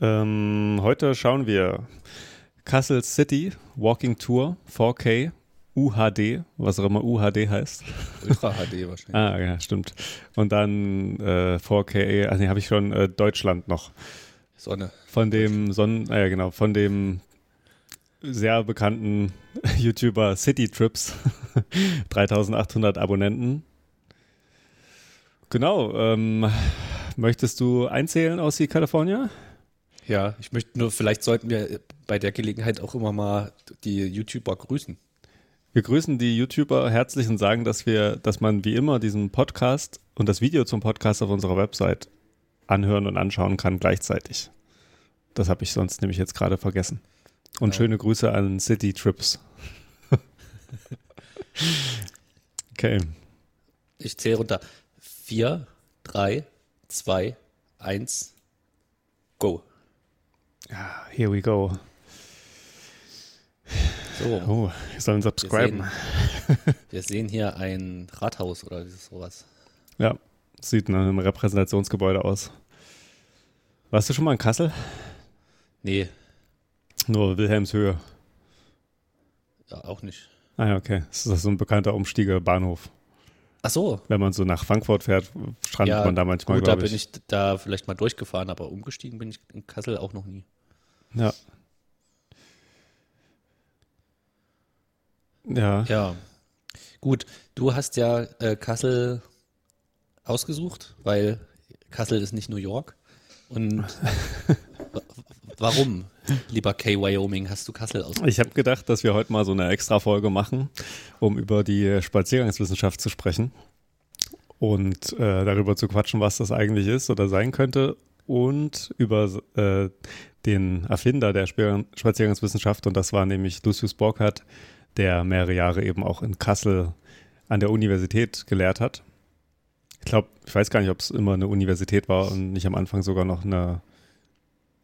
Ähm, heute schauen wir Kassel City Walking Tour 4K UHD, was auch immer UHD heißt. Ultra HD wahrscheinlich. ah, ja, stimmt. Und dann äh, 4K, also nee, habe ich schon äh, Deutschland noch. Sonne. Von dem Sonnen, äh, genau, von dem sehr bekannten YouTuber City Trips. 3800 Abonnenten. Genau, ähm, möchtest du einzählen aus die California? Ja, ich möchte nur, vielleicht sollten wir bei der Gelegenheit auch immer mal die YouTuber grüßen. Wir grüßen die YouTuber herzlich und sagen, dass wir, dass man wie immer diesen Podcast und das Video zum Podcast auf unserer Website anhören und anschauen kann gleichzeitig. Das habe ich sonst nämlich jetzt gerade vergessen. Und Ja. schöne Grüße an City Trips. okay. Ich zähle runter. Vier, drei, zwei, eins, go. Ja, here we go. So, Oh, wir sollen wir subscriben. sehen, wir sehen hier ein Rathaus oder sowas. Ja, sieht nach einem Repräsentationsgebäude aus. Warst du schon mal in Kassel? Nee, Nur Wilhelmshöhe. ja, auch nicht. Ah ja, okay. Das ist so ein bekannter Umstiegebahnhof. Ach so, Wenn man so nach Frankfurt fährt, strandet ja, man da manchmal, gut, da bin ich da vielleicht mal durchgefahren, aber umgestiegen bin ich in Kassel auch noch nie. Ja. Ja. Ja, gut. Du hast ja äh, Kassel ausgesucht, weil Kassel ist nicht New York. Und wa- warum, lieber K. Wyoming, hast du Kassel ausgesucht? Ich habe gedacht, dass wir heute mal so eine Extra-Folge machen, um über die Spaziergangswissenschaft zu sprechen und äh, darüber zu quatschen, was das eigentlich ist oder sein könnte und über äh, den Erfinder der Spaziergangswissenschaft und das war nämlich Lucius Borchardt, der mehrere Jahre eben auch in Kassel an der Universität gelehrt hat. Ich glaube, ich weiß gar nicht, ob es immer eine Universität war und nicht am Anfang sogar noch eine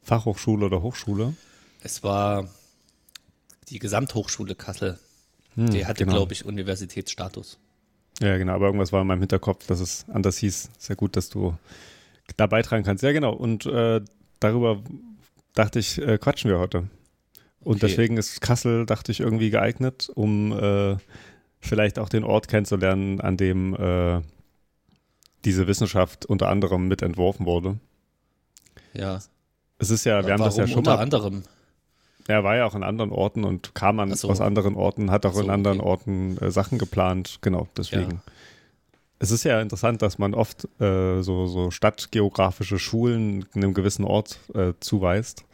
Fachhochschule oder Hochschule. Es war die Gesamthochschule Kassel. Hm, Die hatte, genau. glaube ich, Universitätsstatus. Ja, genau, aber irgendwas war in meinem Hinterkopf, dass es anders hieß. Sehr gut, dass du da beitragen kannst. Ja, genau. Und äh, darüber dachte ich, äh, quatschen wir heute. Und Okay. deswegen ist Kassel, dachte ich, irgendwie geeignet, um äh, vielleicht auch den Ort kennenzulernen, an dem äh, diese Wissenschaft unter anderem mit entworfen wurde. Ja, Es ist ja, wir haben das ja schon unter mal, anderem? er war ja auch in anderen Orten und kam an, so. aus anderen Orten, hat auch so, in anderen okay. Orten äh, Sachen geplant. Genau, deswegen. Ja. Es ist ja interessant, dass man oft äh, so, so stadtgeografische Schulen einem gewissen Ort äh, zuweist.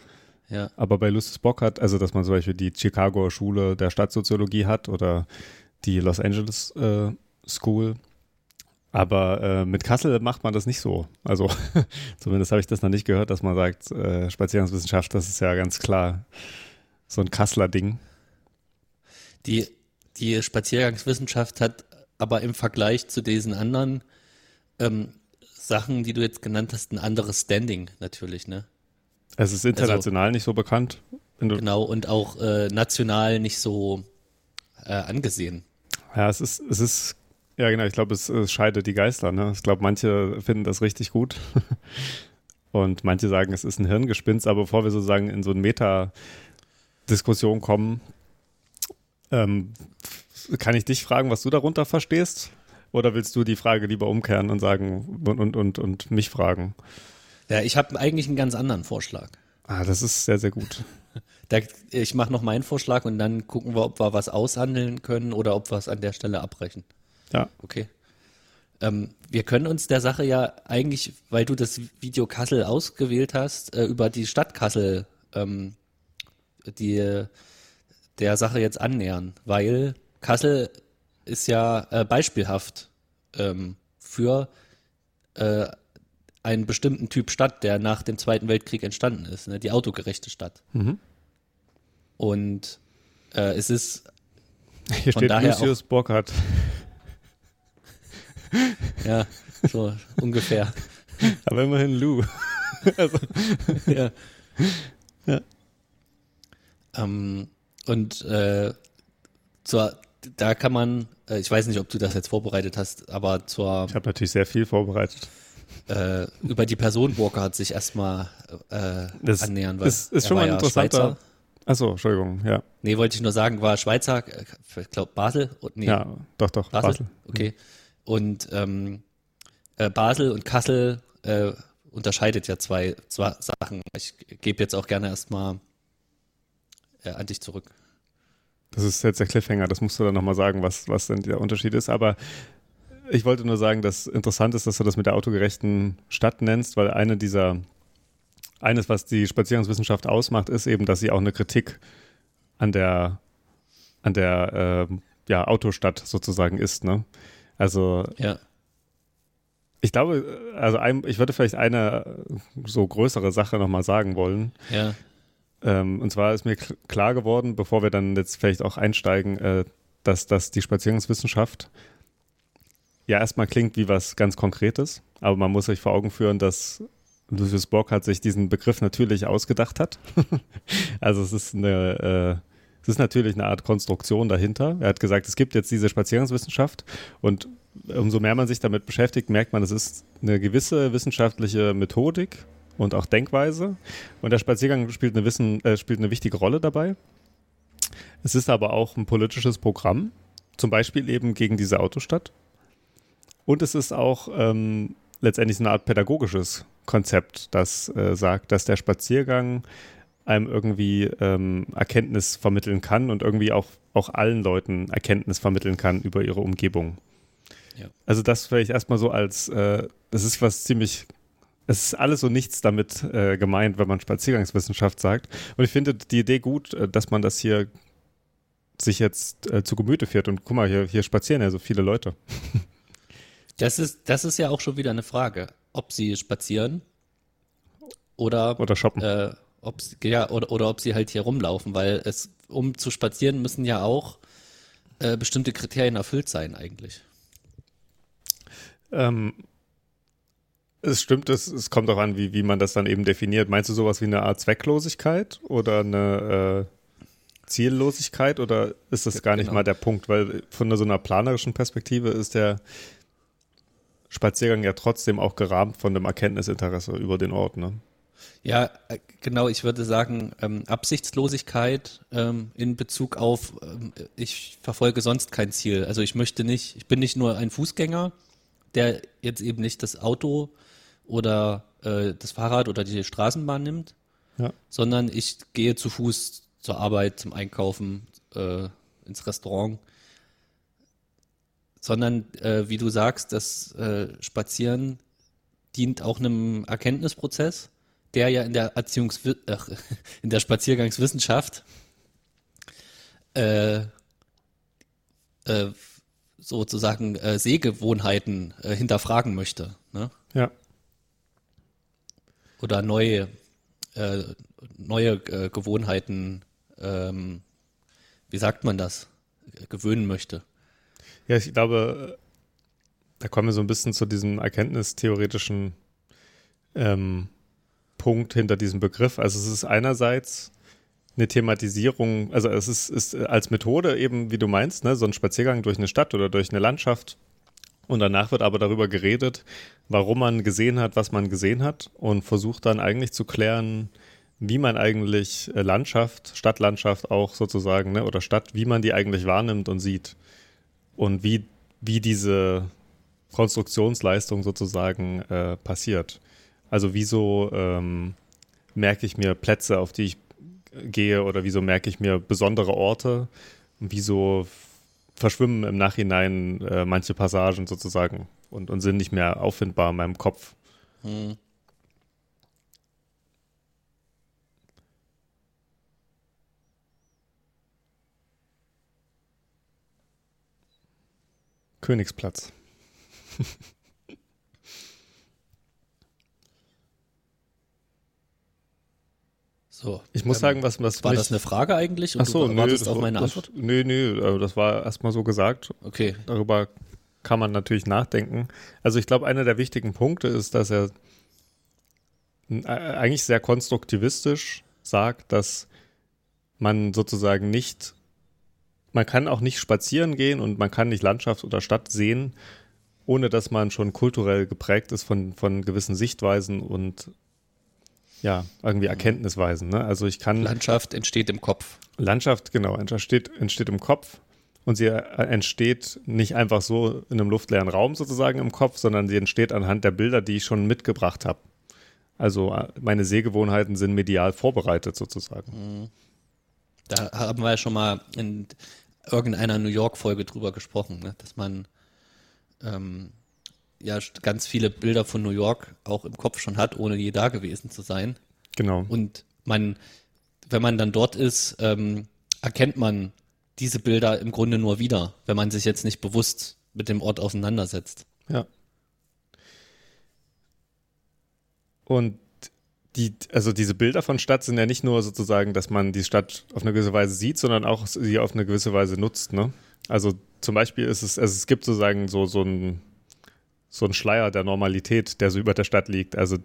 Ja, Aber bei Lucius Bock dass also dass man zum Beispiel die Chicago Schule der Stadtsoziologie hat oder die Los Angeles äh, School. Aber äh, mit Kassel macht man das nicht so. Also zumindest habe ich das noch nicht gehört, dass man sagt, äh, Spaziergangswissenschaft, das ist ja ganz klar so ein Kasseler Ding. die, die Spaziergangswissenschaft hat aber im Vergleich zu diesen anderen ähm, Sachen, die du jetzt genannt hast, ein anderes Standing natürlich, ne? Es ist international nicht so bekannt. Genau, und auch äh, national nicht so äh, angesehen. Ja, es ist, es ist, ja genau, ich glaube, es, es scheidet die Geister. Ne? Ich glaube, manche finden das richtig gut und manche sagen, es ist ein Hirngespinst, aber bevor wir sozusagen in so eine Meta-Diskussion kommen, ähm, kann ich dich fragen, was du darunter verstehst? Oder willst du die Frage lieber umkehren und sagen und, und, und, und mich fragen? Ja, ich habe eigentlich einen ganz anderen Vorschlag. Ah, das ist sehr, sehr gut. Da, ich mache noch meinen Vorschlag und dann gucken wir, ob wir was aushandeln können oder ob wir es an der Stelle abbrechen. Ja, Okay. Ähm, wir können uns der Sache ja eigentlich, weil du das Video Kassel ausgewählt hast, äh, über die Stadt Kassel ähm, die, der Sache jetzt annähern, weil Kassel ist ja äh, beispielhaft ähm, für äh, einen bestimmten Typ Stadt, der nach dem Zweiten Weltkrieg entstanden ist, ne? die autogerechte Stadt. Mhm. Und äh, es ist hier Von steht daher Lucius Burkhardt. ja so ungefähr. Aber immerhin Lou. ja. Ja. Ähm, und äh, zur, da kann man, äh, ich weiß nicht, ob du das jetzt vorbereitet hast, aber zur, Ich habe natürlich sehr viel vorbereitet. äh, über die Person Burkhardt sich erstmal äh, Das annähern. Weil ist, ist schon mal ja interessanter. Schweizer. Achso, Entschuldigung, ja. Nee, wollte ich nur sagen, war Schweizer, äh, ich glaube Basel. und- Nee, Ja, doch, doch, Basel? Basel. Okay. Und ähm, äh, Basel und Kassel äh, unterscheidet ja zwei, zwei Sachen. Ich gebe jetzt auch gerne erstmal äh, an dich zurück. Das ist jetzt der Cliffhanger, das musst du dann nochmal sagen, was, was denn der Unterschied ist. Aber ich wollte nur sagen, dass interessant ist, dass du das mit der autogerechten Stadt nennst, weil eine dieser, eines, was die Spaziergangswissenschaft ausmacht, ist eben, dass sie auch eine Kritik an der, an der ähm, ja, Autostadt sozusagen ist. Ne? Also Ja. ich glaube, also ein, ich würde vielleicht eine so größere Sache nochmal sagen wollen. Ja. Ähm, und zwar ist mir kl- klar geworden, bevor wir dann jetzt vielleicht auch einsteigen, äh, dass, dass die Spaziergangswissenschaft ja erstmal klingt wie was ganz Konkretes, aber man muss sich vor Augen führen, dass Lucius Bock sich diesen Begriff natürlich ausgedacht hat. also es ist eine, äh, es ist natürlich eine Art Konstruktion dahinter. Er hat gesagt, es gibt jetzt diese Spaziergangswissenschaft und umso mehr man sich damit beschäftigt, merkt man, es ist eine gewisse wissenschaftliche Methodik und auch Denkweise. Und der Spaziergang spielt eine, Wissen, äh, spielt eine wichtige Rolle dabei. Es ist aber auch ein politisches Programm, zum Beispiel eben gegen diese Autostadt. Und es ist auch ähm, letztendlich eine Art pädagogisches Konzept, das äh, sagt, dass der Spaziergang einem irgendwie ähm, Erkenntnis vermitteln kann und irgendwie auch, auch allen Leuten Erkenntnis vermitteln kann über ihre Umgebung. Ja. Also das vielleicht erstmal so als, äh, das ist was ziemlich, es ist alles so nichts damit äh, gemeint, wenn man Spaziergangswissenschaft sagt. Und ich finde die Idee gut, äh, dass man das hier sich jetzt äh, zu Gemüte führt. Und guck mal, hier, hier spazieren ja so viele Leute. Das ist, das ist ja auch schon wieder eine Frage, ob sie spazieren oder, Oder shoppen. äh, ob sie, ja, oder, oder ob sie halt hier rumlaufen, weil es, um zu spazieren, müssen ja auch äh, bestimmte Kriterien erfüllt sein eigentlich. Ähm, es stimmt, es, es kommt auch an, wie, wie man das dann eben definiert. Meinst du sowas wie eine Art Zwecklosigkeit oder eine äh, Ziellosigkeit oder ist das gar nicht Genau. mal der Punkt? Weil von so einer planerischen Perspektive ist der Spaziergang ja trotzdem auch gerahmt von dem Erkenntnisinteresse über den Ort. Ne? Ja, äh, genau, ich würde sagen, ähm, Absichtslosigkeit ähm, in Bezug auf, ähm, ich verfolge sonst kein Ziel. Also ich möchte nicht, ich bin nicht nur ein Fußgänger, der jetzt eben nicht das Auto oder äh, das Fahrrad oder die Straßenbahn nimmt, Ja. sondern ich gehe zu Fuß zur Arbeit, zum Einkaufen, äh, ins Restaurant. Sondern, äh, wie du sagst, das äh, Spazieren dient auch einem Erkenntnisprozess, der ja in der Erziehungs ach, in der Spaziergangswissenschaft äh, äh, sozusagen Sehgewohnheiten hinterfragen möchte. Ne? Ja. Oder neue, äh, neue äh, Gewohnheiten, ähm, wie sagt man das, gewöhnen möchte. Ja, ich glaube, da kommen wir so ein bisschen zu diesem erkenntnistheoretischen ähm, Punkt hinter diesem Begriff. Also es ist einerseits eine Thematisierung, also es ist, ist als Methode eben, wie du meinst, ne, so ein Spaziergang durch eine Stadt oder durch eine Landschaft. Und danach wird aber darüber geredet, warum man gesehen hat, was man gesehen hat und versucht dann eigentlich zu klären, wie man eigentlich äh, Landschaft, Stadtlandschaft auch sozusagen, ne, oder Stadt, wie man die eigentlich wahrnimmt und sieht und wie, wie diese Konstruktionsleistung sozusagen äh, passiert. Also wieso ähm, merke ich mir Plätze, auf die ich gehe oder wieso merke ich mir besondere Orte wieso verschwimmen im Nachhinein äh, manche Passagen sozusagen und, und sind nicht mehr auffindbar in meinem Kopf. Hm. Königsplatz. So. Ich muss ähm, sagen, was, was War das eine Frage eigentlich? Und Ach so, du nö, wartest das, auf meine das, Antwort? Nö, nö, äh, das war erstmal so gesagt. Okay. Darüber kann man natürlich nachdenken. Also ich glaube, einer der wichtigen Punkte ist, dass er äh, eigentlich sehr konstruktivistisch sagt, dass man sozusagen nicht, man kann auch nicht spazieren gehen und man kann nicht Landschaft oder Stadt sehen, ohne dass man schon kulturell geprägt ist von, von gewissen Sichtweisen und ja, irgendwie Erkenntnisweisen. Ne? Also ich kann. Landschaft entsteht im Kopf. Landschaft, genau, entsteht, entsteht im Kopf und sie entsteht nicht einfach so in einem luftleeren Raum sozusagen im Kopf, sondern sie entsteht anhand der Bilder, die ich schon mitgebracht habe. Also äh, meine Sehgewohnheiten sind medial vorbereitet sozusagen. Mhm. Da haben wir ja schon mal in irgendeiner New York-Folge drüber gesprochen, ne? dass man ähm, ja ganz viele Bilder von New York auch im Kopf schon hat, ohne je da gewesen zu sein. Genau. Und man, wenn man dann dort ist, ähm, erkennt man diese Bilder im Grunde nur wieder, wenn man sich jetzt nicht bewusst mit dem Ort auseinandersetzt. Ja. Und die, also diese Bilder von Stadt sind ja nicht nur sozusagen, dass man die Stadt auf eine gewisse Weise sieht, sondern auch sie auf eine gewisse Weise nutzt. Ne? Also zum Beispiel ist es, also es gibt sozusagen so, so ein so ein Schleier der Normalität, der so über der Stadt liegt. Also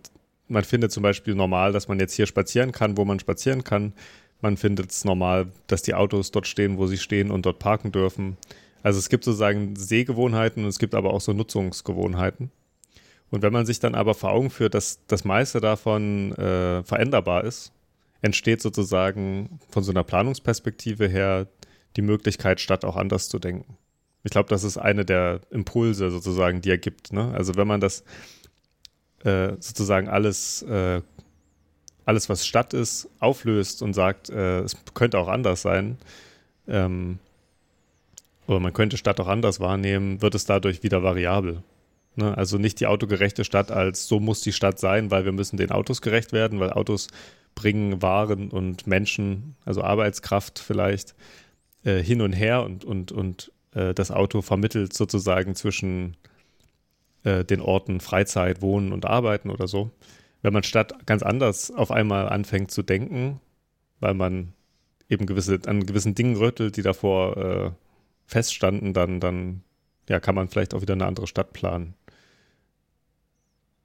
man findet zum Beispiel normal, dass man jetzt hier spazieren kann, wo man spazieren kann. Man findet es normal, dass die Autos dort stehen, wo sie stehen und dort parken dürfen. Also es gibt sozusagen Sehgewohnheiten und es gibt aber auch so Nutzungsgewohnheiten. Und wenn man sich dann aber vor Augen führt, dass das meiste davon äh, veränderbar ist, entsteht sozusagen von so einer Planungsperspektive her die Möglichkeit, Stadt auch anders zu denken. Ich glaube, das ist eine der Impulse sozusagen, die er gibt. Ne? Also wenn man das äh, sozusagen alles, äh, alles, was Stadt ist, auflöst und sagt, äh, es könnte auch anders sein, ähm, oder man könnte Stadt auch anders wahrnehmen, wird es dadurch wieder variabel. Ne? Also nicht die autogerechte Stadt als so muss die Stadt sein, weil wir müssen den Autos gerecht werden, weil Autos bringen Waren und Menschen, also Arbeitskraft vielleicht, äh, hin und her und, und, und äh, das Auto vermittelt sozusagen zwischen äh, den Orten Freizeit, Wohnen und Arbeiten oder so. Wenn man statt ganz anders auf einmal anfängt zu denken, weil man eben gewisse, an gewissen Dingen rüttelt, die davor äh, feststanden, dann, dann ja, kann man vielleicht auch wieder eine andere Stadt planen.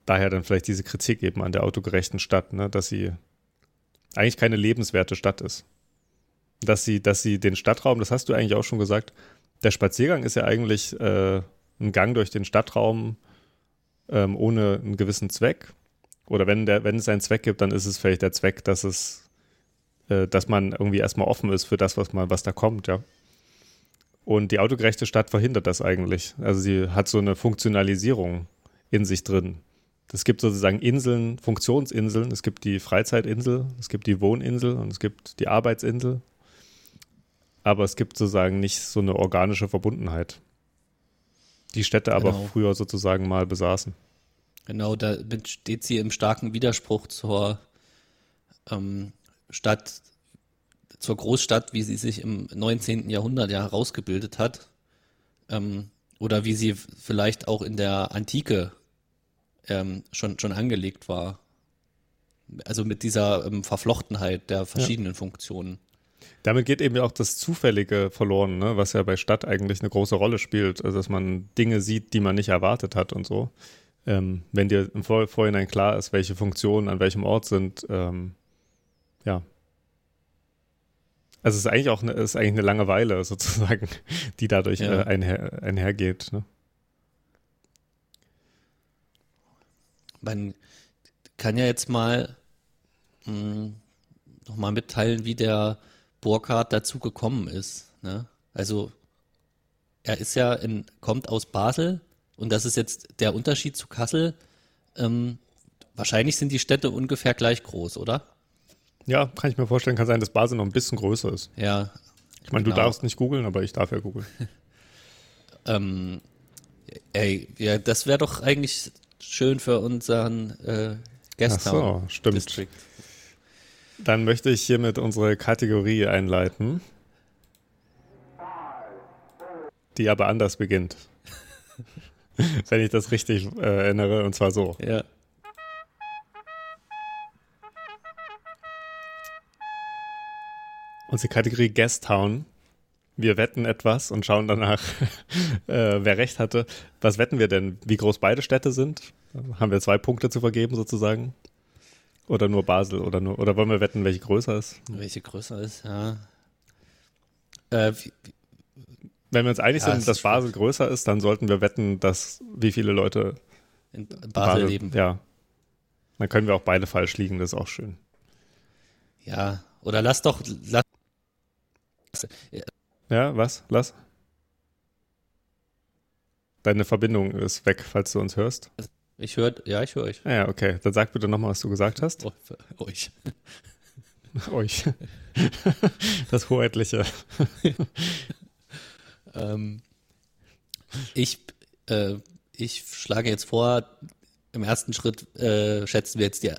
Daher dann vielleicht diese Kritik eben an der autogerechten Stadt, ne, dass sie eigentlich keine lebenswerte Stadt ist. Dass sie, dass sie den Stadtraum, das hast du eigentlich auch schon gesagt, der Spaziergang ist ja eigentlich äh, ein Gang durch den Stadtraum ähm, ohne einen gewissen Zweck. Oder wenn, der, wenn es einen Zweck gibt, dann ist es vielleicht der Zweck, dass es, äh, dass man irgendwie erstmal offen ist für das, was man, was da kommt, ja. Und die autogerechte Stadt verhindert das eigentlich. Also sie hat so eine Funktionalisierung in sich drin. Es gibt sozusagen Inseln, Funktionsinseln. Es gibt die Freizeitinsel, es gibt die Wohninsel und es gibt die Arbeitsinsel aber es gibt sozusagen nicht so eine organische Verbundenheit. Die Städte aber genau. früher sozusagen mal besaßen. Genau, da steht sie im starken Widerspruch zur ähm, Stadt, zur Großstadt, wie sie sich im 19. Jahrhundert ja herausgebildet hat. Ähm, oder wie sie vielleicht auch in der Antike ähm, schon, schon angelegt war. Also mit dieser ähm, Verflochtenheit der verschiedenen ja. Funktionen. Damit geht eben auch das Zufällige verloren, ne? was ja bei Stadt eigentlich eine große Rolle spielt. Also, dass man Dinge sieht, die man nicht erwartet hat und so. Ähm, wenn dir im Vor Vorhinein klar ist, welche Funktionen an welchem Ort sind, ähm, ja. Also, es ist eigentlich auch eine, ist eigentlich eine Langeweile sozusagen, die dadurch ja. äh, einher, einhergeht. Ne? Man kann ja jetzt mal hm, nochmal mitteilen, wie der Burkhardt dazu gekommen ist. Ne? Also er ist ja in, kommt aus Basel und das ist jetzt der Unterschied zu Kassel. Ähm, wahrscheinlich sind die Städte ungefähr gleich groß, oder? Ja, kann ich mir vorstellen. Kann sein, dass Basel noch ein bisschen größer ist. Ja. Ich meine, genau. du darfst nicht googeln, aber ich darf ja googeln. ähm, ey, ja, das wäre doch eigentlich schön für unseren äh, Gästtown Ach so, stimmt. District. Dann möchte ich hiermit unsere Kategorie einleiten, die aber anders beginnt. Wenn ich das richtig äh, erinnere, und zwar so. Ja. Unsere Kategorie Guest Town. Wir wetten etwas und schauen danach, äh, wer recht hatte. Was wetten wir denn? Wie groß beide Städte sind? Haben wir zwei Punkte zu vergeben sozusagen? Oder nur Basel oder nur oder wollen wir wetten, welche größer ist? Welche größer ist, ja. Äh, wenn Wenn wir uns einig Ja, sind, dass Basel größer ist, dann sollten wir wetten, dass wie viele Leute In Basel leben. Ja. Dann können wir auch beide falsch liegen, das ist auch schön. Ja, oder lass doch, lass, Ja, was? Lass. Deine Verbindung ist weg, falls du uns hörst. Ich höre, ja, ich höre euch. Ah Ja, okay. Dann sag bitte nochmal, was du gesagt hast. Oh, euch. Euch. Das Hoheitliche. Ähm, ich, äh, ich schlage jetzt vor, im ersten Schritt äh, schätzen wir jetzt die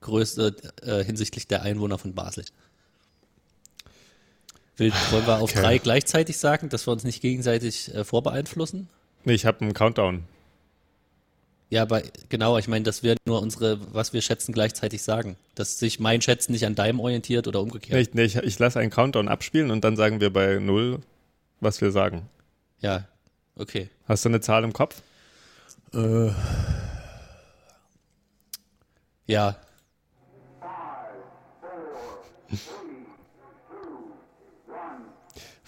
Größe äh, hinsichtlich der Einwohner von Basel. Will, wollen wir auf Okay. drei gleichzeitig sagen, dass wir uns nicht gegenseitig äh, vorbeeinflussen? Nee, ich habe einen Countdown. Ja, aber genau, ich meine, dass wir nur unsere, was wir schätzen, gleichzeitig sagen. Dass sich mein Schätzen nicht an deinem orientiert oder umgekehrt. Nee, ich, nee, ich, ich lasse einen Countdown abspielen und dann sagen wir bei null, was wir sagen. Ja, okay. Hast du eine Zahl im Kopf? Ja,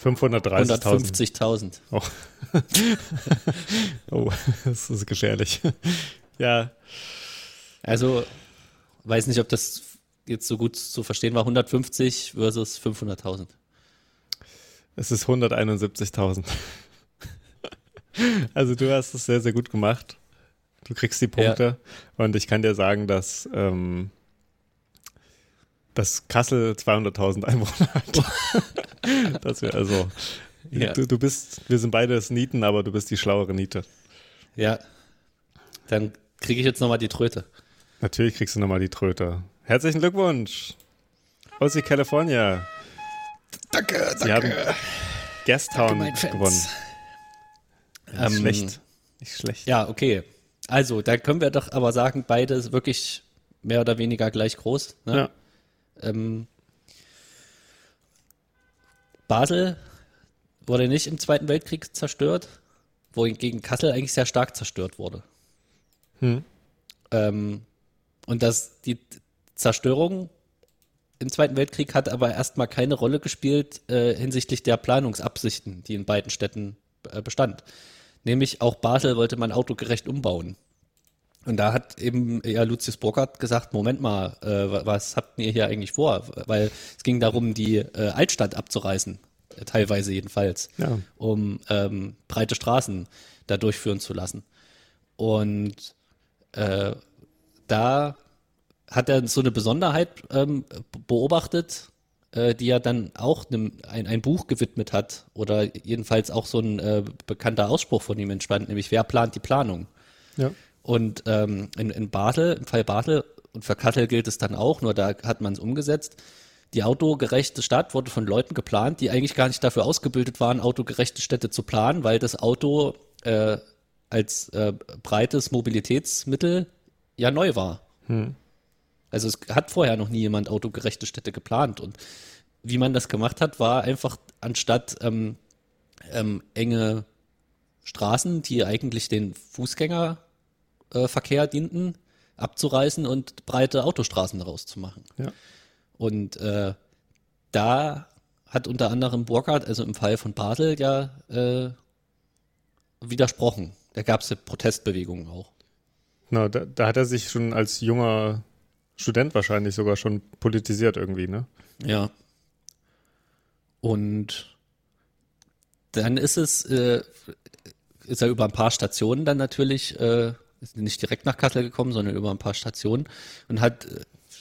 530.000. 150.000. Oh. oh, das ist gefährlich. ja, Also, weiß nicht, ob das jetzt so gut zu verstehen war. 150 versus 500.000. es ist 171.000. also du hast es sehr, sehr gut gemacht. Du kriegst die Punkte und ich kann dir sagen, dass, ähm, dass Kassel 200.000 Einwohner hat. dass wir also, Ja. du, du bist, wir sind beide das Nieten, aber du bist die schlauere Niete. Ja. Dann kriege ich jetzt nochmal die Tröte. Natürlich kriegst du nochmal die Tröte. Herzlichen Glückwunsch aus die California. Danke, Sie haben Gastown Fans. gewonnen. Nicht Ähm, schlecht. Nicht schlecht. Ja, okay. Also, da können wir doch aber sagen, beide wirklich mehr oder weniger gleich groß. Ne? Ja. Ähm, Basel wurde nicht im Zweiten Weltkrieg zerstört, wohingegen Kassel eigentlich sehr stark zerstört wurde. Hm. Ähm, und dass die Zerstörung im Zweiten Weltkrieg hat aber erstmal keine Rolle gespielt äh, hinsichtlich der Planungsabsichten, die in beiden Städten äh, bestand. Nämlich auch Basel wollte man autogerecht umbauen. Und da hat eben ja Lucius Burkhardt gesagt, Moment mal, äh, wa- was habt ihr hier eigentlich vor? Weil es ging darum, die äh, Altstadt abzureißen, äh, teilweise jedenfalls, Ja. um ähm, breite Straßen da durchführen zu lassen. Und äh, da hat er so eine Besonderheit ähm, beobachtet, äh, die er dann auch einem, ein, ein Buch gewidmet hat oder jedenfalls auch so ein äh, bekannter Ausspruch von ihm entspannt, nämlich wer plant die Planung? Ja. Und ähm, in, in Basel, im Fall Basel und für Kassel gilt es dann auch, nur da hat man es umgesetzt. Die autogerechte Stadt wurde von Leuten geplant, die eigentlich gar nicht dafür ausgebildet waren, autogerechte Städte zu planen, weil das Auto äh, als äh, breites Mobilitätsmittel ja neu war. Also es hat vorher noch nie jemand autogerechte Städte geplant. Und wie man das gemacht hat, war einfach anstatt ähm, ähm, enge Straßen, die eigentlich den Fußgängerverkehr äh, Verkehr dienten, abzureißen und breite Autostraßen daraus zu machen. Ja. Und äh, da hat unter anderem Burkhardt, also im Fall von Basel, ja äh, widersprochen. Da gab es ja Protestbewegungen auch. Na, da, da hat er sich schon als junger Student wahrscheinlich sogar schon politisiert irgendwie, ne? Ja. Und dann ist es, äh, ist er über ein paar Stationen dann natürlich, äh, ist nicht direkt nach Kassel gekommen, sondern über ein paar Stationen und hat äh,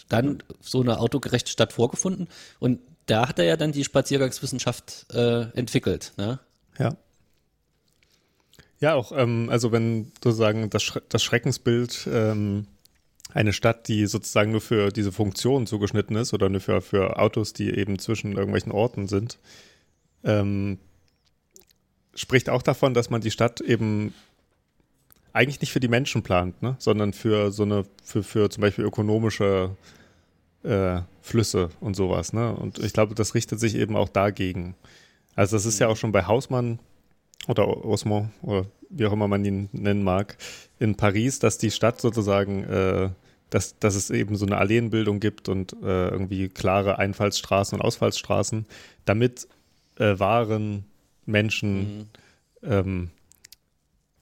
dann so eine autogerechte Stadt vorgefunden. Und da hat er ja dann die Spaziergangswissenschaft äh, entwickelt. Ne? Ja. Ja, auch, ähm, also wenn sozusagen das, Schre das Schreckensbild ähm, eine Stadt, die sozusagen nur für diese Funktion zugeschnitten ist oder nur für, für Autos, die eben zwischen irgendwelchen Orten sind, ähm, spricht auch davon, dass man die Stadt eben eigentlich nicht für die Menschen plant, ne? sondern für so eine, für, für zum Beispiel ökonomische äh, Flüsse und sowas. Ne? Und ich glaube, das richtet sich eben auch dagegen. Also das ist ja auch schon bei Hausmann oder Osmo oder wie auch immer man ihn nennen mag, in Paris, dass die Stadt sozusagen, äh, dass, dass es eben so eine Alleenbildung gibt und äh, irgendwie klare Einfallsstraßen und Ausfallsstraßen, damit äh, Waren Menschen mhm. ähm,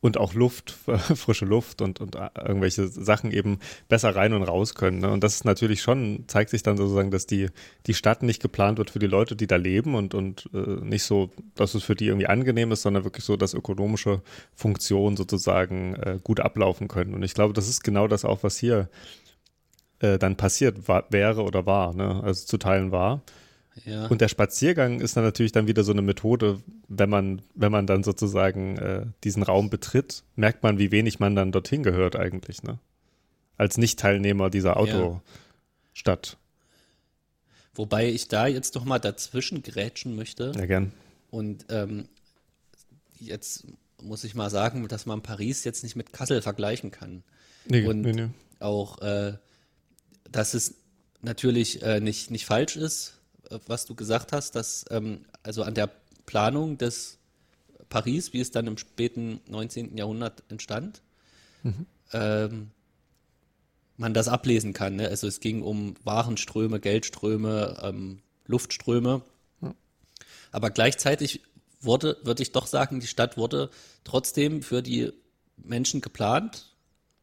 und auch Luft, frische Luft und, und irgendwelche Sachen eben besser rein und raus können. Ne? Und das ist natürlich schon, zeigt sich dann sozusagen, dass die, die Stadt nicht geplant wird für die Leute, die da leben und, und äh, nicht so, dass es für die irgendwie angenehm ist, sondern wirklich so, dass ökonomische Funktionen sozusagen äh, gut ablaufen können. Und ich glaube, das ist genau das auch, was hier äh, dann passiert wäre oder war, ne? also zu Teilen war. Ja. Und der Spaziergang ist dann natürlich dann wieder so eine Methode, wenn man, wenn man dann sozusagen äh, diesen Raum betritt, merkt man, wie wenig man dann dorthin gehört eigentlich, ne? Als Nicht-Teilnehmer dieser Autostadt. Ja. Wobei ich da jetzt doch mal dazwischen grätschen möchte. Ja, gern. Und ähm, jetzt muss ich mal sagen, dass man Paris jetzt nicht mit Kassel vergleichen kann. Nee, und nee, nee. auch, äh, dass es natürlich äh, nicht, nicht falsch ist, was du gesagt hast, dass ähm, also an der Planung des Paris, wie es dann im späten 19. Jahrhundert entstand, mhm. ähm, man das ablesen kann. Ne? Also es ging um Warenströme, Geldströme, ähm, Luftströme. Ja. Aber gleichzeitig wurde, würde ich doch sagen, die Stadt wurde trotzdem für die Menschen geplant,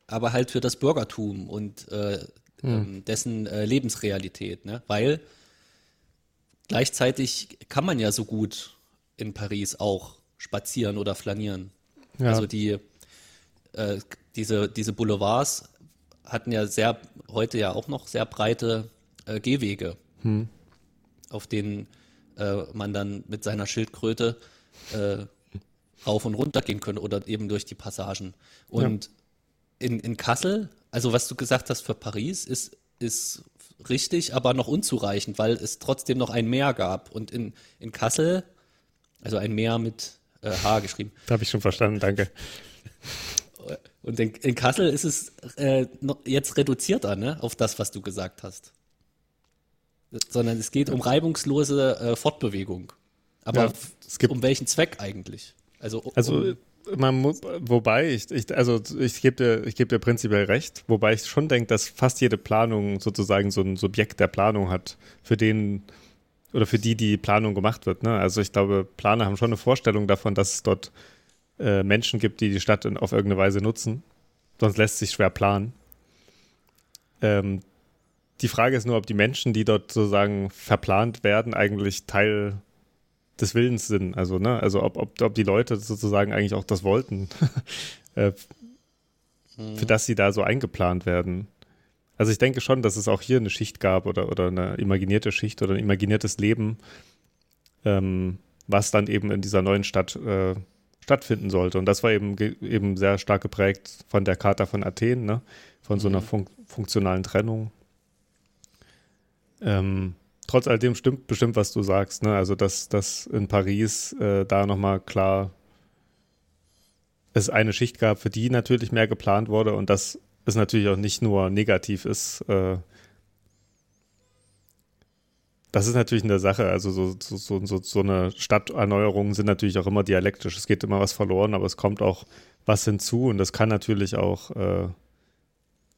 aber halt für das Bürgertum und äh, mhm. dessen äh, Lebensrealität. Ne? Weil Gleichzeitig kann man ja so gut in Paris auch spazieren oder flanieren. Ja. Also die, äh, diese, diese Boulevards hatten ja sehr, heute ja auch noch sehr breite äh, Gehwege, hm. auf denen äh, man dann mit seiner Schildkröte äh, rauf und runter gehen könnte oder eben durch die Passagen. Und ja. in, in Kassel, also was du gesagt hast für Paris, ist, ist richtig, aber noch unzureichend, weil es trotzdem noch ein Meer gab. Und in, in Kassel, also ein Meer mit äh, H geschrieben. Habe ich schon verstanden, danke. Und in, in Kassel ist es äh, jetzt reduzierter, ne, auf das, was du gesagt hast. Sondern es geht um reibungslose äh, Fortbewegung. Aber ja, um welchen Zweck eigentlich? Also, um, also man muss, wobei ich, ich also ich gebe dir, gebe dir prinzipiell recht, wobei ich schon denke, dass fast jede Planung sozusagen so ein Subjekt der Planung hat, für den oder für die die Planung gemacht wird. Ne? Also ich glaube, Planer haben schon eine Vorstellung davon, dass es dort äh, Menschen gibt, die die Stadt in, auf irgendeine Weise nutzen. Sonst lässt sich schwer planen. Ähm, die Frage ist nur, ob die Menschen, die dort sozusagen verplant werden, eigentlich Teil des Willens sind. Also, ne, also ob, ob, ob die Leute sozusagen eigentlich auch das wollten, äh, für das sie da so eingeplant werden. Also ich denke schon, dass es auch hier eine Schicht gab oder, oder eine imaginierte Schicht oder ein imaginiertes Leben, ähm, was dann eben in dieser neuen Stadt äh, stattfinden sollte. Und das war eben, eben sehr stark geprägt von der Charta von Athen, ne? von so einer mhm. fun funktionalen Trennung. Ähm, trotz alledem stimmt bestimmt, was du sagst. Ne? Also, dass, dass in Paris äh, da nochmal klar es eine Schicht gab, für die natürlich mehr geplant wurde und dass es natürlich auch nicht nur negativ ist. Äh, das ist natürlich eine Sache. Also so, so, so, so eine Stadterneuerung sind natürlich auch immer dialektisch. Es geht immer was verloren, aber es kommt auch was hinzu und das kann natürlich auch äh,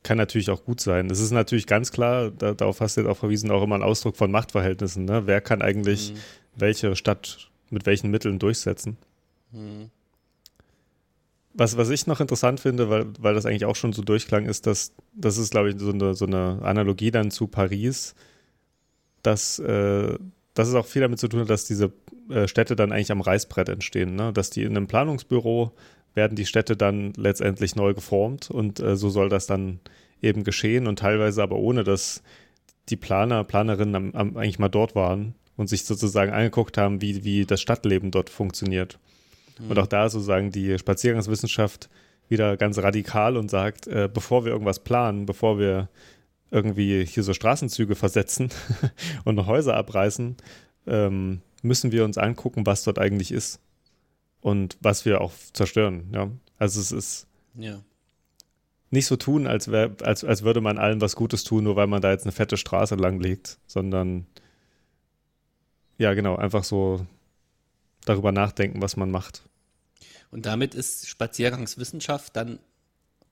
kann natürlich auch gut sein. Es ist natürlich ganz klar, da, darauf hast du jetzt auch verwiesen, auch immer ein Ausdruck von Machtverhältnissen. Ne? Wer kann eigentlich mhm. welche Stadt mit welchen Mitteln durchsetzen? Mhm. Was, was ich noch interessant finde, weil, weil das eigentlich auch schon so durchklang, ist, dass das ist, glaube ich, so eine, so eine Analogie dann zu Paris, dass, äh, dass es auch viel damit zu tun hat, dass diese äh, Städte dann eigentlich am Reißbrett entstehen. Ne? Dass die in einem Planungsbüro werden die Städte dann letztendlich neu geformt und äh, so soll das dann eben geschehen und teilweise aber ohne, dass die Planer, Planerinnen am, am, eigentlich mal dort waren und sich sozusagen angeguckt haben, wie, wie das Stadtleben dort funktioniert. Mhm. Und auch da sozusagen die Spaziergangswissenschaft wieder ganz radikal und sagt, äh, bevor wir irgendwas planen, bevor wir irgendwie hier so Straßenzüge versetzen und Häuser abreißen, ähm, müssen wir uns angucken, was dort eigentlich ist und was wir auch zerstören. Ja? Also es ist ja. nicht so tun, als, wär, als, als würde man allen was Gutes tun, nur weil man da jetzt eine fette Straße langlegt, sondern ja, genau, einfach so darüber nachdenken, was man macht. Und damit ist Spaziergangswissenschaft dann,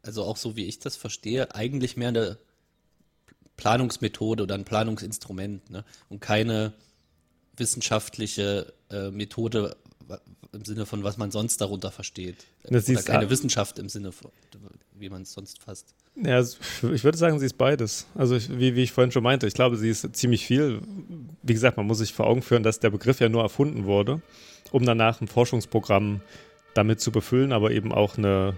also auch so wie ich das verstehe, eigentlich mehr eine Planungsmethode oder ein Planungsinstrument ne? und keine wissenschaftliche äh, Methode, im Sinne von, was man sonst darunter versteht. Das Oder ist- keine. Wissenschaft im Sinne von, wie man es sonst fasst. Ja, ich würde sagen, sie ist beides. Also ich, wie, wie ich vorhin schon meinte, ich glaube, sie ist ziemlich viel. Wie gesagt, man muss sich vor Augen führen, dass der Begriff ja nur erfunden wurde, um danach ein Forschungsprogramm damit zu befüllen, aber eben auch eine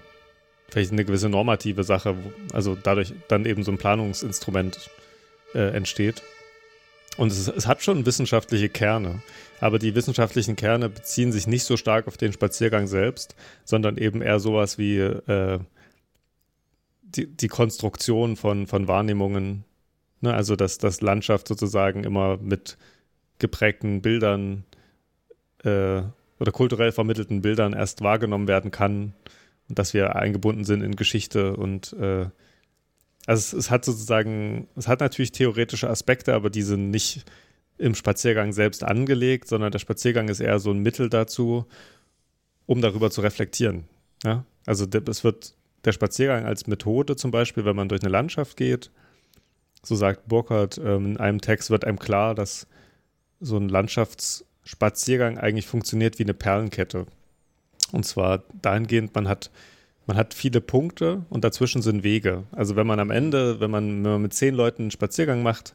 vielleicht eine gewisse normative Sache, also dadurch dann eben so ein Planungsinstrument äh, entsteht. Und es, es hat schon wissenschaftliche Kerne, aber die wissenschaftlichen Kerne beziehen sich nicht so stark auf den Spaziergang selbst, sondern eben eher sowas wie äh, die, die Konstruktion von, von Wahrnehmungen, ne? also dass das Landschaft sozusagen immer mit geprägten Bildern äh, oder kulturell vermittelten Bildern erst wahrgenommen werden kann und dass wir eingebunden sind in Geschichte und äh, also es, es hat sozusagen, es hat natürlich theoretische Aspekte, aber die sind nicht im Spaziergang selbst angelegt, sondern der Spaziergang ist eher so ein Mittel dazu, um darüber zu reflektieren. Ja? Also es wird der Spaziergang als Methode zum Beispiel, wenn man durch eine Landschaft geht, so sagt Burkhardt, ähm, in einem Text wird einem klar, dass so ein Landschaftsspaziergang eigentlich funktioniert wie eine Perlenkette. Und zwar dahingehend, man hat, man hat viele Punkte und dazwischen sind Wege. Also wenn man am Ende, wenn man, wenn man mit zehn Leuten einen Spaziergang macht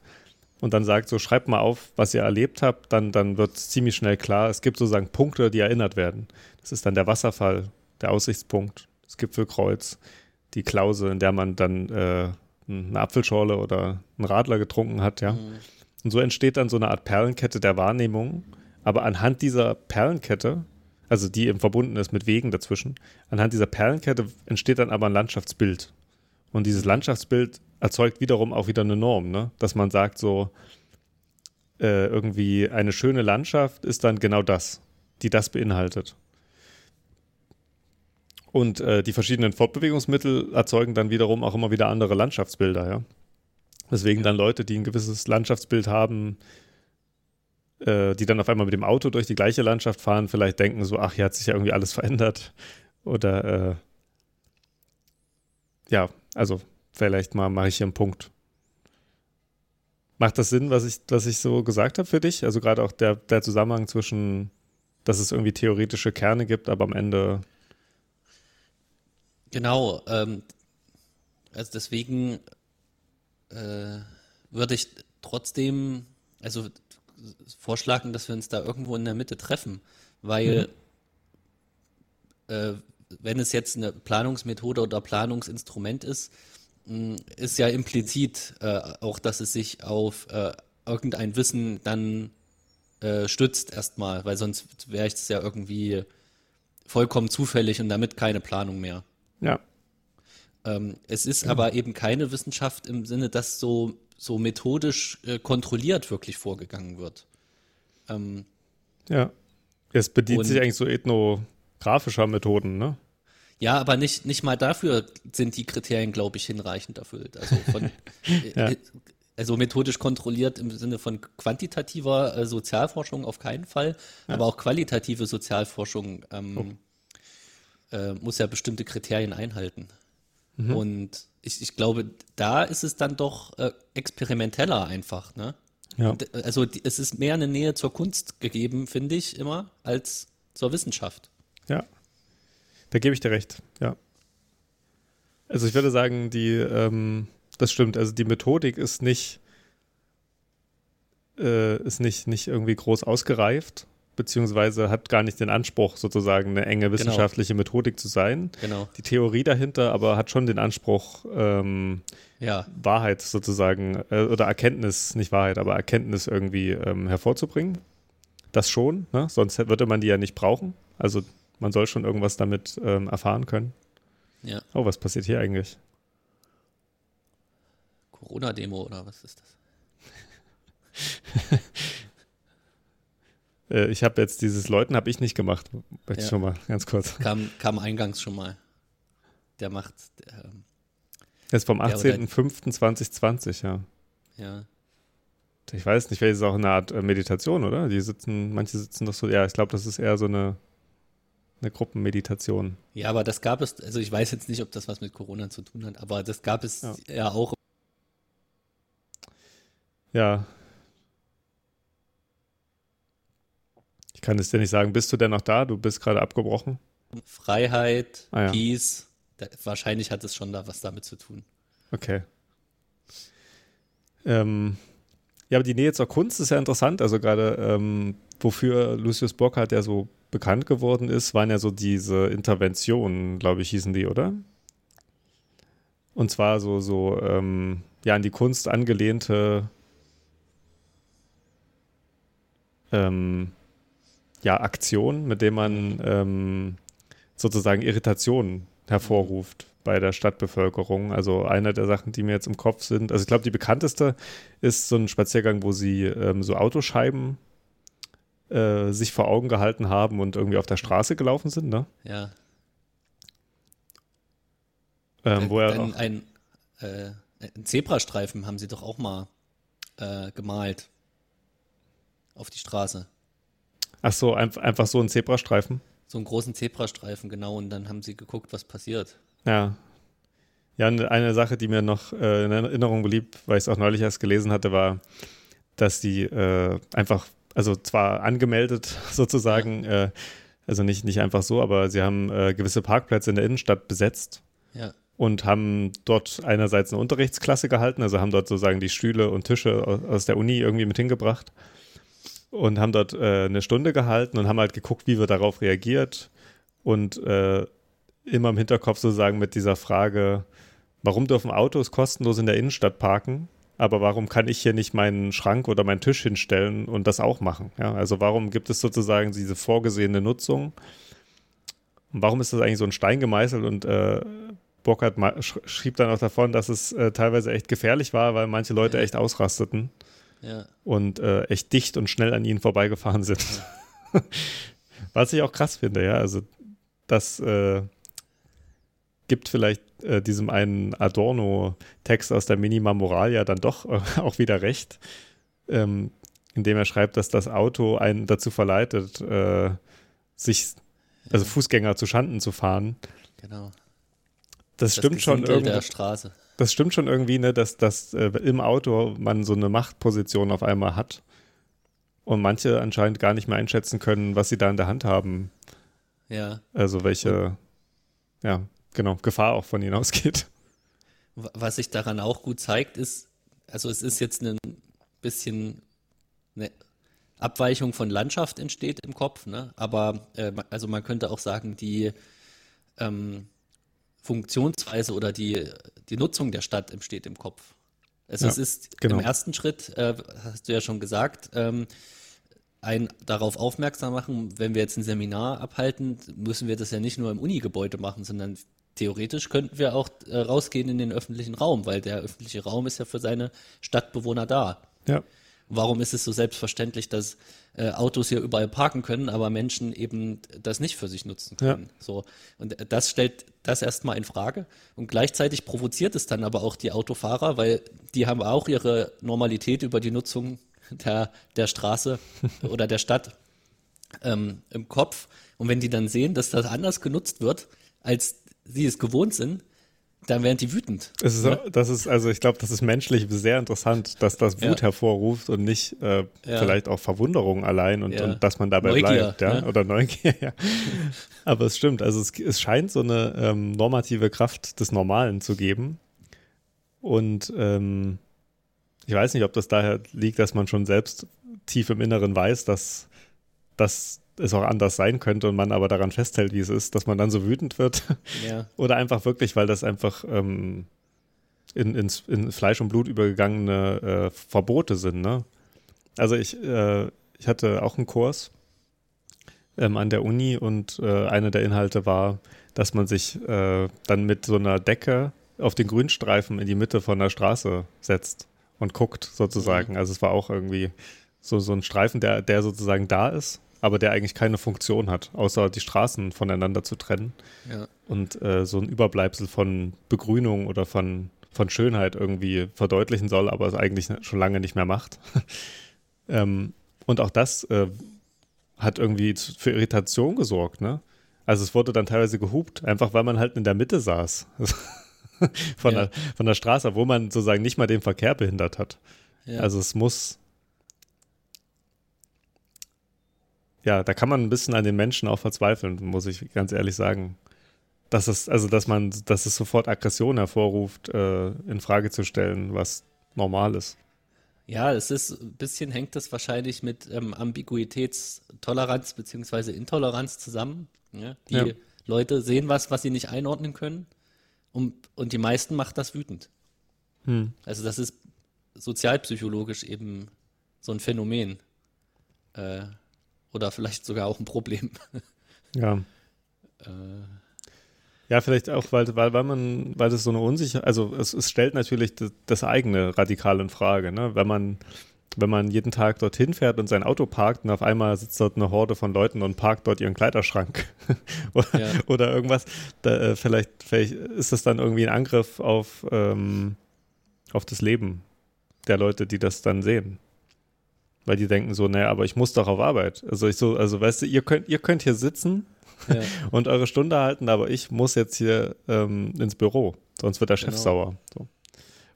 und dann sagt, so schreibt mal auf, was ihr erlebt habt, dann, dann wird ziemlich schnell klar, es gibt sozusagen Punkte, die erinnert werden. Das ist dann der Wasserfall, der Aussichtspunkt, das Gipfelkreuz, die Klause, in der man dann äh, eine Apfelschorle oder einen Radler getrunken hat, ja. Und so entsteht dann so eine Art Perlenkette der Wahrnehmung. Aber anhand dieser Perlenkette, also die eben verbunden ist mit Wegen dazwischen, anhand dieser Perlenkette entsteht dann aber ein Landschaftsbild. Und dieses Landschaftsbild erzeugt wiederum auch wieder eine Norm, ne? dass man sagt, so äh, irgendwie eine schöne Landschaft ist dann genau das, die das beinhaltet. Und äh, die verschiedenen Fortbewegungsmittel erzeugen dann wiederum auch immer wieder andere Landschaftsbilder, ja. Deswegen dann Leute, die ein gewisses Landschaftsbild haben, äh, die dann auf einmal mit dem Auto durch die gleiche Landschaft fahren, vielleicht denken so, ach, hier hat sich ja irgendwie alles verändert. Oder äh, ja, also vielleicht mal mache ich hier einen Punkt. Macht das Sinn, was ich, was ich so gesagt habe für dich? Also gerade auch der, der Zusammenhang zwischen, dass es irgendwie theoretische Kerne gibt, aber am Ende Genau, ähm, also deswegen äh, würde ich trotzdem, also vorschlagen, dass wir uns da irgendwo in der Mitte treffen, weil äh, wenn es jetzt eine Planungsmethode oder Planungsinstrument ist, ist ja implizit äh, auch, dass es sich auf äh, irgendein Wissen dann äh, stützt erstmal, weil sonst wäre es ja irgendwie vollkommen zufällig und damit keine Planung mehr. ja, Ähm, es ist aber eben keine Wissenschaft im Sinne, dass so, so methodisch äh, kontrolliert wirklich vorgegangen wird. Ähm, ja. Es bedient sich eigentlich so ethnografischer Methoden, ne? ja, aber nicht, nicht mal dafür sind die Kriterien, glaube ich, hinreichend erfüllt. Also, von, Ja. äh, also methodisch kontrolliert im Sinne von quantitativer äh, Sozialforschung auf keinen Fall, aber auch qualitative Sozialforschung ähm, äh, muss ja bestimmte Kriterien einhalten. Und ich, ich glaube, da ist es dann doch äh, experimenteller einfach, ne? Ja. Und, Also die, es ist mehr eine Nähe zur Kunst gegeben, finde ich immer, als zur Wissenschaft. Ja, da gebe ich dir recht, ja. Also ich würde sagen, die, ähm, das stimmt, also die Methodik ist nicht, äh, ist nicht, nicht irgendwie groß ausgereift, beziehungsweise hat gar nicht den Anspruch, sozusagen eine enge wissenschaftliche Methodik zu sein. Genau. Die Theorie dahinter aber hat schon den Anspruch, ähm, Ja, Wahrheit sozusagen, äh, oder Erkenntnis, nicht Wahrheit, aber Erkenntnis irgendwie ähm, hervorzubringen. Das schon, ne? sonst würde man die ja nicht brauchen. Also man soll schon irgendwas damit ähm, erfahren können. ja. Oh, was passiert hier eigentlich? Corona-Demo oder was ist das? Äh, ich habe jetzt dieses Leuten habe ich nicht gemacht. Möchte ich Ja. schon mal ganz kurz. Kam, kam eingangs schon mal. Der macht, der, ähm, Jetzt vom Ja, oder- 18.05.2020, ja. ja. Ich weiß nicht, vielleicht ist es auch eine Art äh, Meditation, oder? Die sitzen, manche sitzen doch so, ja, ich glaube, das ist eher so eine, eine Gruppenmeditation. Ja, aber das gab es, also ich weiß jetzt nicht, ob das was mit Corona zu tun hat, aber das gab es Ja. ja, auch. Ja. Ich kann es dir nicht sagen, bist du denn noch da? Du bist gerade abgebrochen. Freiheit, Ah, ja. Peace. Da, wahrscheinlich hat es schon da was damit zu tun. Okay. Ähm, ja, aber die Nähe zur Kunst ist ja interessant. Also gerade ähm, wofür Lucius Burkhardt ja so bekannt geworden ist, waren ja so diese Interventionen, glaube ich, hießen die, oder? Und zwar so, so ähm, ja, an die Kunst angelehnte ähm, ja, Aktionen, mit denen man ähm, sozusagen Irritationen hervorruft bei der Stadtbevölkerung. Also eine der Sachen, die mir jetzt im Kopf sind, also ich glaube, die bekannteste ist so ein Spaziergang, wo sie ähm, so Autoscheiben äh, sich vor Augen gehalten haben und irgendwie auf der Straße gelaufen sind, ne? Ja. Ähm, wo er ein, ein, äh, ein Zebrastreifen haben sie doch auch mal äh, gemalt. Auf die Straße. Ach so, ein, einfach so ein Zebrastreifen. So einen großen Zebrastreifen, genau. Und dann haben sie geguckt, was passiert. Ja. Ja, eine Sache, die mir noch äh, in Erinnerung blieb, weil ich es auch neulich erst gelesen hatte, war, dass die äh, einfach, also zwar angemeldet sozusagen, äh, also nicht, nicht einfach so, aber sie haben äh, gewisse Parkplätze in der Innenstadt besetzt Ja. und haben dort einerseits eine Unterrichtsklasse gehalten, also haben dort sozusagen die Stühle und Tische aus der Uni irgendwie mit hingebracht und haben dort äh, eine Stunde gehalten und haben halt geguckt, wie wird darauf reagiert und äh, immer im Hinterkopf sozusagen mit dieser Frage, warum dürfen Autos kostenlos in der Innenstadt parken, aber warum kann ich hier nicht meinen Schrank oder meinen Tisch hinstellen und das auch machen? Ja, also warum gibt es sozusagen diese vorgesehene Nutzung? Und warum ist das eigentlich so ein Stein gemeißelt und äh, Burkhardt schrieb dann auch davon, dass es äh, teilweise echt gefährlich war, weil manche Leute echt ausrasteten Ja. und äh, echt dicht und schnell an ihnen vorbeigefahren sind. Was ich auch krass finde, ja. Also das äh, gibt vielleicht äh, diesem einen Adorno-Text aus der Minima Moralia dann doch äh, auch wieder recht, ähm, indem er schreibt, dass das Auto einen dazu verleitet, äh, sich, also Fußgänger zu Schanden zu fahren. Genau. Das, stimmt schon irgendwie. der Straße. Das stimmt schon irgendwie, ne, dass, dass äh, im Auto man so eine Machtposition auf einmal hat und manche anscheinend gar nicht mehr einschätzen können, was sie da in der Hand haben. Ja. Also welche, ja, genau, Gefahr auch von ihnen ausgeht. Was sich daran auch gut zeigt, ist, also es ist jetzt ein bisschen eine Abweichung von Landschaft entsteht im Kopf, ne? Aber äh, also man könnte auch sagen, die ähm, Funktionsweise oder die, die Nutzung der Stadt entsteht im Kopf. Also Ja, es ist genau. im ersten Schritt, äh, hast du ja schon gesagt, ähm, ein darauf aufmerksam machen, wenn wir jetzt ein Seminar abhalten, müssen wir das ja nicht nur im Unigebäude machen, sondern theoretisch könnten wir auch äh, rausgehen in den öffentlichen Raum, weil der öffentliche Raum ist ja für seine Stadtbewohner da. Ja, Warum ist es so selbstverständlich, dass äh, Autos hier überall parken können, aber Menschen eben das nicht für sich nutzen können? So. Und das stellt das erstmal in Frage. Und gleichzeitig provoziert es dann aber auch die Autofahrer, weil die haben auch ihre Normalität über die Nutzung der, der Straße oder der Stadt ähm, im Kopf. Und wenn die dann sehen, dass das anders genutzt wird, als sie es gewohnt sind, dann werden die wütend. ist, das ist, also ich glaube, das ist menschlich sehr interessant, dass das Wut Ja. hervorruft und nicht äh, Ja. vielleicht auch Verwunderung allein und, Ja. und dass man dabei Neugier, bleibt, ja, ne? oder Neugier, ja. Aber es stimmt, also es, es scheint so eine ähm, normative Kraft des Normalen zu geben und ähm, ich weiß nicht, ob das daher liegt, dass man schon selbst tief im Inneren weiß, dass, dass es auch anders sein könnte und man aber daran festhält, wie es ist, dass man dann so wütend wird. Ja, Oder einfach wirklich, weil das einfach ähm, in, ins, in Fleisch und Blut übergegangene äh, Verbote sind. Ne? Also ich, äh, ich hatte auch einen Kurs ähm, an der Uni und äh, einer der Inhalte war, dass man sich äh, dann mit so einer Decke auf den Grünstreifen in die Mitte von der Straße setzt und guckt sozusagen. Also es war auch irgendwie so, so ein Streifen, der, der sozusagen da ist, aber der eigentlich keine Funktion hat, außer die Straßen voneinander zu trennen ja. und äh, so ein Überbleibsel von Begrünung oder von, von Schönheit irgendwie verdeutlichen soll, aber es eigentlich schon lange nicht mehr macht. ähm, und auch das äh, hat irgendwie für Irritation gesorgt, ne? Also es wurde dann teilweise gehupt, einfach weil man halt in der Mitte saß. von, Ja. der, von der Straße, wo man sozusagen nicht mal den Verkehr behindert hat. Ja. Also es muss. Ja, da kann man ein bisschen an den Menschen auch verzweifeln, muss ich ganz ehrlich sagen. Dass es, also dass man, dass es sofort Aggression hervorruft, äh, in Frage zu stellen, was normal ist. Ja, es ist ein bisschen hängt das wahrscheinlich mit ähm, Ambiguitätstoleranz beziehungsweise Intoleranz zusammen. Ja? Die ja. Leute sehen was, was sie nicht einordnen können und, und die meisten macht das wütend. Hm. Also das ist sozialpsychologisch eben so ein Phänomen. Äh, oder vielleicht sogar auch ein Problem. Ja. äh, ja, vielleicht auch, weil, weil, weil man, weil das so eine unsicher, also es, es stellt natürlich das, das, eigene radikal in Frage, ne? Wenn man, wenn man jeden Tag dorthin fährt und sein Auto parkt und auf einmal sitzt dort eine Horde von Leuten und parkt dort ihren Kleiderschrank oder, ja. oder, irgendwas, da, äh, vielleicht, vielleicht ist das dann irgendwie ein Angriff auf, ähm, auf das Leben der Leute, die das dann sehen. Weil die denken so, naja, aber ich muss doch auf Arbeit. Also ich so, also weißt du, ihr könnt, ihr könnt hier sitzen ja. und eure Stunde halten, aber ich muss jetzt hier ähm, ins Büro, sonst wird der Chef genau. sauer. So.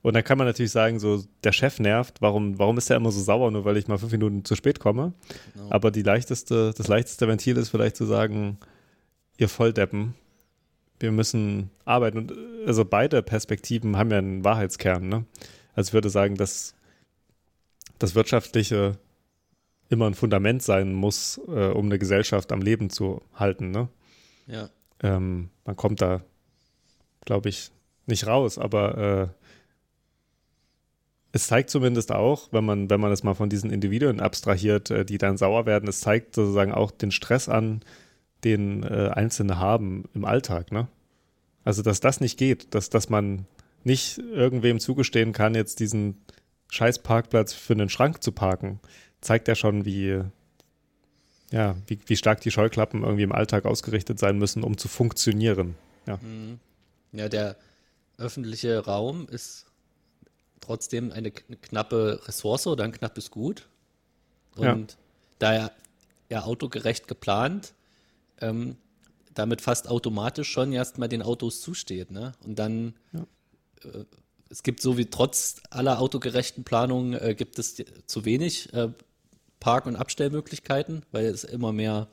Und dann kann man natürlich sagen, so der Chef nervt, warum, warum ist er immer so sauer, nur weil ich mal fünf Minuten zu spät komme? Genau. Aber die leichteste, das leichteste Ventil ist vielleicht zu sagen, ihr Volldeppen, wir müssen arbeiten. Und also beide Perspektiven haben ja einen Wahrheitskern, ne? Also ich würde sagen, dass das Wirtschaftliche immer ein Fundament sein muss, äh, um eine Gesellschaft am Leben zu halten. Ne? Ja. Ähm, man kommt da, glaube ich, nicht raus, aber äh, es zeigt zumindest auch, wenn man, wenn man das mal von diesen Individuen abstrahiert, äh, die dann sauer werden, es zeigt sozusagen auch den Stress an, den äh, Einzelne haben im Alltag, ne? Also, dass das nicht geht, dass, dass man nicht irgendwem zugestehen kann, jetzt diesen scheiß Parkplatz für einen Schrank zu parken, zeigt ja schon, wie, ja, wie, wie stark die Scheuklappen irgendwie im Alltag ausgerichtet sein müssen, um zu funktionieren. Ja, mhm. ja der öffentliche Raum ist trotzdem eine knappe Ressource oder ein knappes Gut. Und ja. da er ja autogerecht geplant, ähm, damit fast automatisch schon erstmal den Autos zusteht. Ne? Und dann, ja. äh, es gibt so wie trotz aller autogerechten Planungen, äh, gibt es zu wenig äh, Park- und Abstellmöglichkeiten, weil es immer mehr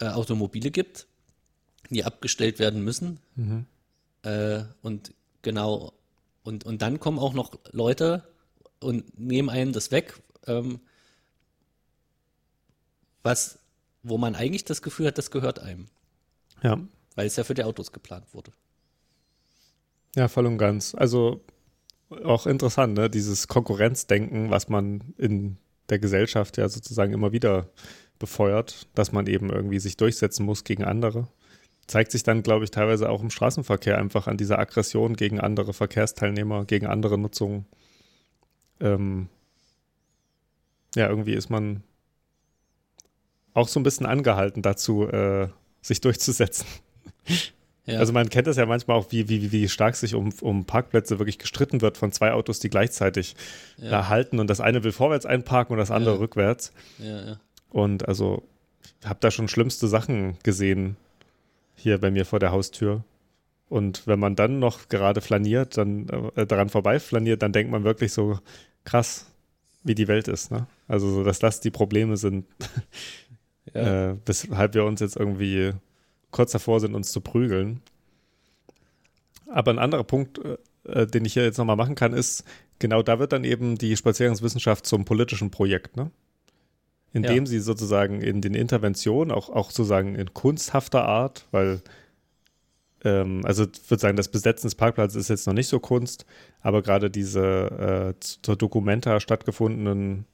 äh, Automobile gibt, die abgestellt werden müssen. Mhm. Äh, und genau, und, und dann kommen auch noch Leute und nehmen einen das weg, ähm, was, wo man eigentlich das Gefühl hat, das gehört einem. Ja. Weil es ja für die Autos geplant wurde. Ja, voll und ganz. Also auch interessant, ne? dieses Konkurrenzdenken, was man in der Gesellschaft ja sozusagen immer wieder befeuert, dass man eben irgendwie sich durchsetzen muss gegen andere. Zeigt sich dann, glaube ich, teilweise auch im Straßenverkehr einfach an dieser Aggression gegen andere Verkehrsteilnehmer, gegen andere Nutzungen. Ähm, ja, irgendwie ist man auch so ein bisschen angehalten dazu, äh, sich durchzusetzen. Ja. Also man kennt das ja manchmal auch, wie, wie, wie stark sich um, um Parkplätze wirklich gestritten wird von zwei Autos, die gleichzeitig ja. da halten und das eine will vorwärts einparken und das andere ja. rückwärts. Ja, und also ich habe da schon schlimmste Sachen gesehen hier bei mir vor der Haustür. Und wenn man dann noch gerade flaniert, dann äh, daran vorbei flaniert, dann denkt man wirklich so krass, wie die Welt ist. Ne? Also so, dass das die Probleme sind, äh, weshalb wir uns jetzt irgendwie kurz davor sind, uns zu prügeln. Aber ein anderer Punkt, äh, äh, den ich hier jetzt nochmal machen kann, ist, genau da wird dann eben die Spaziergangswissenschaft zum politischen Projekt, ne? Indem ja. sie sozusagen in den Interventionen, auch, auch sozusagen in kunsthafter Art, weil ähm, also ich würde sagen, das Besetzen des Parkplatzes ist jetzt noch nicht so Kunst, aber gerade diese äh, zur Dokumenta stattgefundenen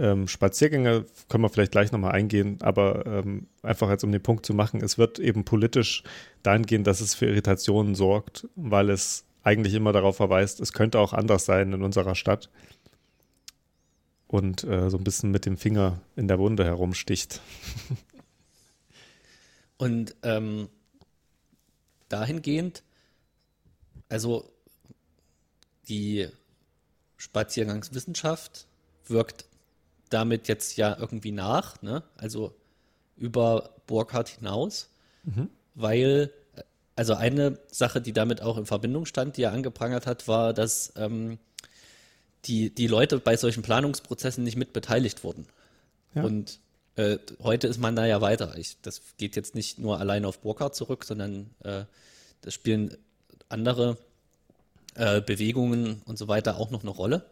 ähm, Spaziergänge können wir vielleicht gleich nochmal eingehen, aber ähm, einfach jetzt um den Punkt zu machen, es wird eben politisch dahingehend, dass es für Irritationen sorgt, weil es eigentlich immer darauf verweist, es könnte auch anders sein in unserer Stadt und äh, so ein bisschen mit dem Finger in der Wunde herumsticht. und ähm, dahingehend, also die Spaziergangswissenschaft wirkt damit jetzt ja irgendwie nach, ne? also über Burkhardt hinaus, mhm. weil, also eine Sache, die damit auch in Verbindung stand, die er angeprangert hat, war, dass ähm, die, die Leute bei solchen Planungsprozessen nicht mit beteiligt wurden. Ja. Und äh, heute ist man da ja weiter. Ich, das geht jetzt nicht nur allein auf Burkhardt zurück, sondern äh, das spielen andere äh, Bewegungen und so weiter auch noch eine Rolle.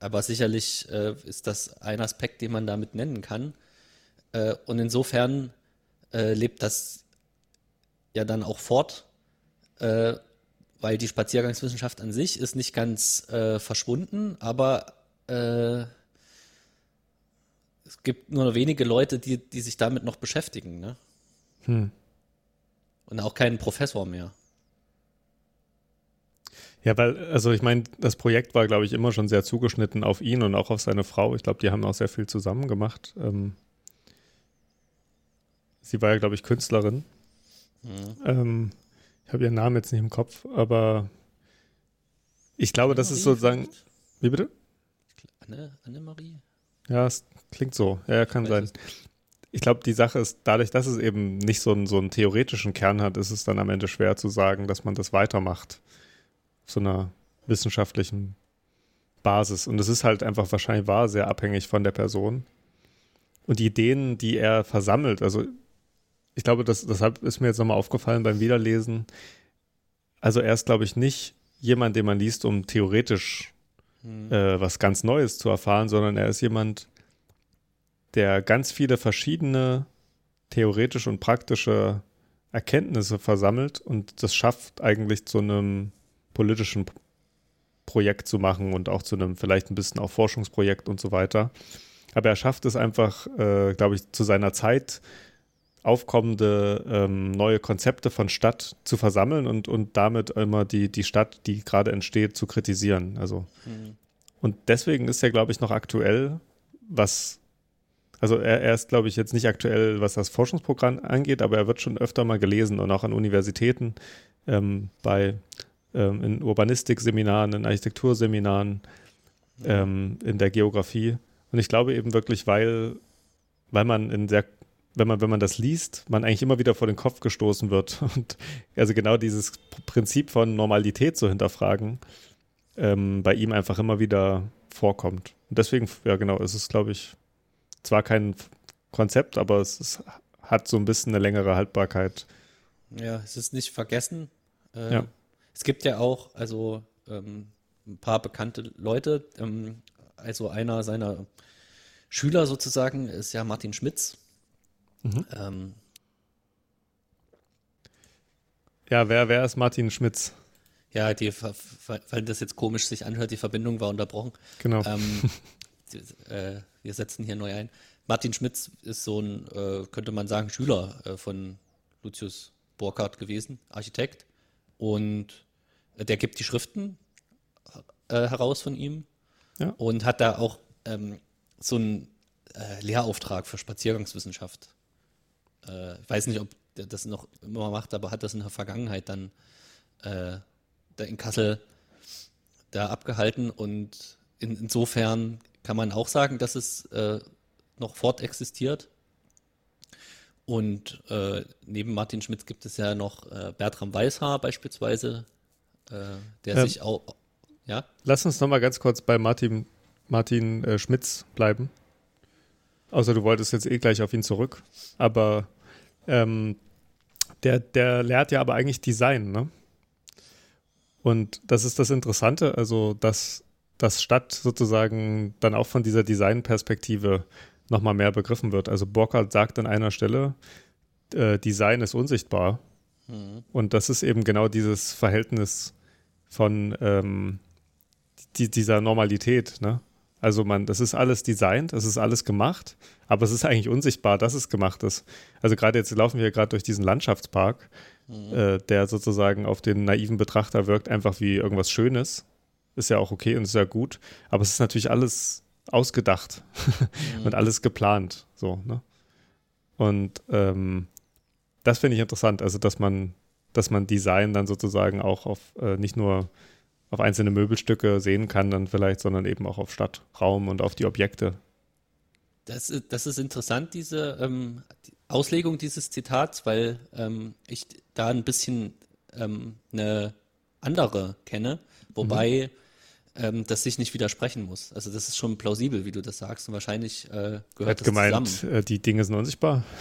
Aber sicherlich äh, ist das ein Aspekt, den man damit nennen kann. Äh, und insofern äh, lebt das ja dann auch fort, äh, weil die Spaziergangswissenschaft an sich ist nicht ganz äh, verschwunden, aber äh, es gibt nur wenige Leute, die, die sich damit noch beschäftigen. Ne? Hm. Und auch keinen Professor mehr. Ja, weil, also ich meine, das Projekt war, glaube ich, immer schon sehr zugeschnitten auf ihn und auch auf seine Frau. Ich glaube, die haben auch sehr viel zusammen gemacht. Ähm, sie war ja, glaube ich, Künstlerin. Mhm. Ähm, ich habe ihren Namen jetzt nicht im Kopf, aber ich glaube, das ist sozusagen. Wie bitte? Anne, Annemarie? Ja, es klingt so. Ja, kann sein. Ich glaube, die Sache ist, dadurch, dass es eben nicht so einen, so einen theoretischen Kern hat, ist es dann am Ende schwer zu sagen, dass man das weitermacht. So einer wissenschaftlichen Basis. Und es ist halt einfach wahrscheinlich wahr sehr abhängig von der Person. Und die Ideen, die er versammelt, also ich glaube, das, deshalb ist mir jetzt nochmal aufgefallen beim Wiederlesen. Also er ist, glaube ich, nicht jemand, den man liest, um theoretisch hm. äh, was ganz Neues zu erfahren, sondern er ist jemand, der ganz viele verschiedene theoretische und praktische Erkenntnisse versammelt und das schafft eigentlich zu einem politischen Projekt zu machen und auch zu einem vielleicht ein bisschen auch Forschungsprojekt und so weiter. Aber er schafft es einfach, äh, glaube ich, zu seiner Zeit aufkommende ähm, neue Konzepte von Stadt zu versammeln und, und damit immer die, die Stadt, die gerade entsteht, zu kritisieren. Also mhm. und deswegen ist er, glaube ich, noch aktuell, was also er, er ist, glaube ich, jetzt nicht aktuell, was das Forschungsprogramm angeht, aber er wird schon öfter mal gelesen und auch an Universitäten ähm, bei ähm, in Urbanistikseminaren, in Architekturseminaren, mhm. ähm, in der Geografie. Und ich glaube eben wirklich, weil, weil man in sehr wenn man, wenn man das liest, man eigentlich immer wieder vor den Kopf gestoßen wird. Und also genau dieses Prinzip von Normalität zu hinterfragen, ähm, bei ihm einfach immer wieder vorkommt. Und deswegen, ja genau, es ist, glaube ich, zwar kein Konzept, aber es ist, hat so ein bisschen eine längere Haltbarkeit. Ja, es ist nicht vergessen. Äh, ja. Es gibt ja auch, also ähm, ein paar bekannte Leute, ähm, also einer seiner Schüler sozusagen ist ja Martin Schmitz, Mhm. Ähm, ja, wer, wer ist Martin Schmitz? Ja, die, weil das jetzt komisch sich anhört, die Verbindung war unterbrochen. Genau. Ähm, die, äh, wir setzen hier neu ein. Martin Schmitz ist so ein, äh, könnte man sagen, Schüler äh, von Lucius Burkhardt gewesen, Architekt. Und der gibt die Schriften äh, heraus von ihm ja. und hat da auch ähm, so einen äh, Lehrauftrag für Spaziergangswissenschaft äh, ich weiß nicht, ob der das noch immer macht, aber hat das in der Vergangenheit dann äh, da in Kassel da abgehalten und in, insofern kann man auch sagen, dass es äh, noch fort existiert. Und äh, neben Martin Schmitz gibt es ja noch äh, Bertram Weishaar beispielsweise, äh, der ähm, sich auch, ja? Lass uns nochmal ganz kurz bei Martin, Martin äh, Schmitz bleiben. Außer du wolltest jetzt eh gleich auf ihn zurück. Aber ähm, der, der lehrt ja aber eigentlich Design, ne? Und das ist das Interessante, also dass das Stadt sozusagen dann auch von dieser Designperspektive nochmal mehr begriffen wird. Also Burkhardt sagt an einer Stelle, äh, Design ist unsichtbar. Mhm. Und das ist eben genau dieses Verhältnis von ähm, die, dieser Normalität, ne? Also man, das ist alles designt, das ist alles gemacht, aber es ist eigentlich unsichtbar, dass es gemacht ist. Also gerade jetzt laufen wir gerade durch diesen Landschaftspark, mhm. äh, der sozusagen auf den naiven Betrachter wirkt einfach wie irgendwas Schönes. Ist ja auch okay und ist ja gut, aber es ist natürlich alles ausgedacht mhm. und alles geplant. So, ne? Und ähm, das finde ich interessant, also dass man, dass man Design dann sozusagen auch auf äh, nicht nur auf einzelne Möbelstücke sehen kann, dann vielleicht, sondern eben auch auf Stadtraum und auf die Objekte. Das, das ist interessant, diese ähm, die Auslegung dieses Zitats, weil ähm, ich da ein bisschen ähm, eine andere kenne, wobei ähm, das sich nicht widersprechen muss. Also das ist schon plausibel, wie du das sagst. Und wahrscheinlich äh, gehört Hat das gemeint, zusammen. äh, die Dinge sind unsichtbar.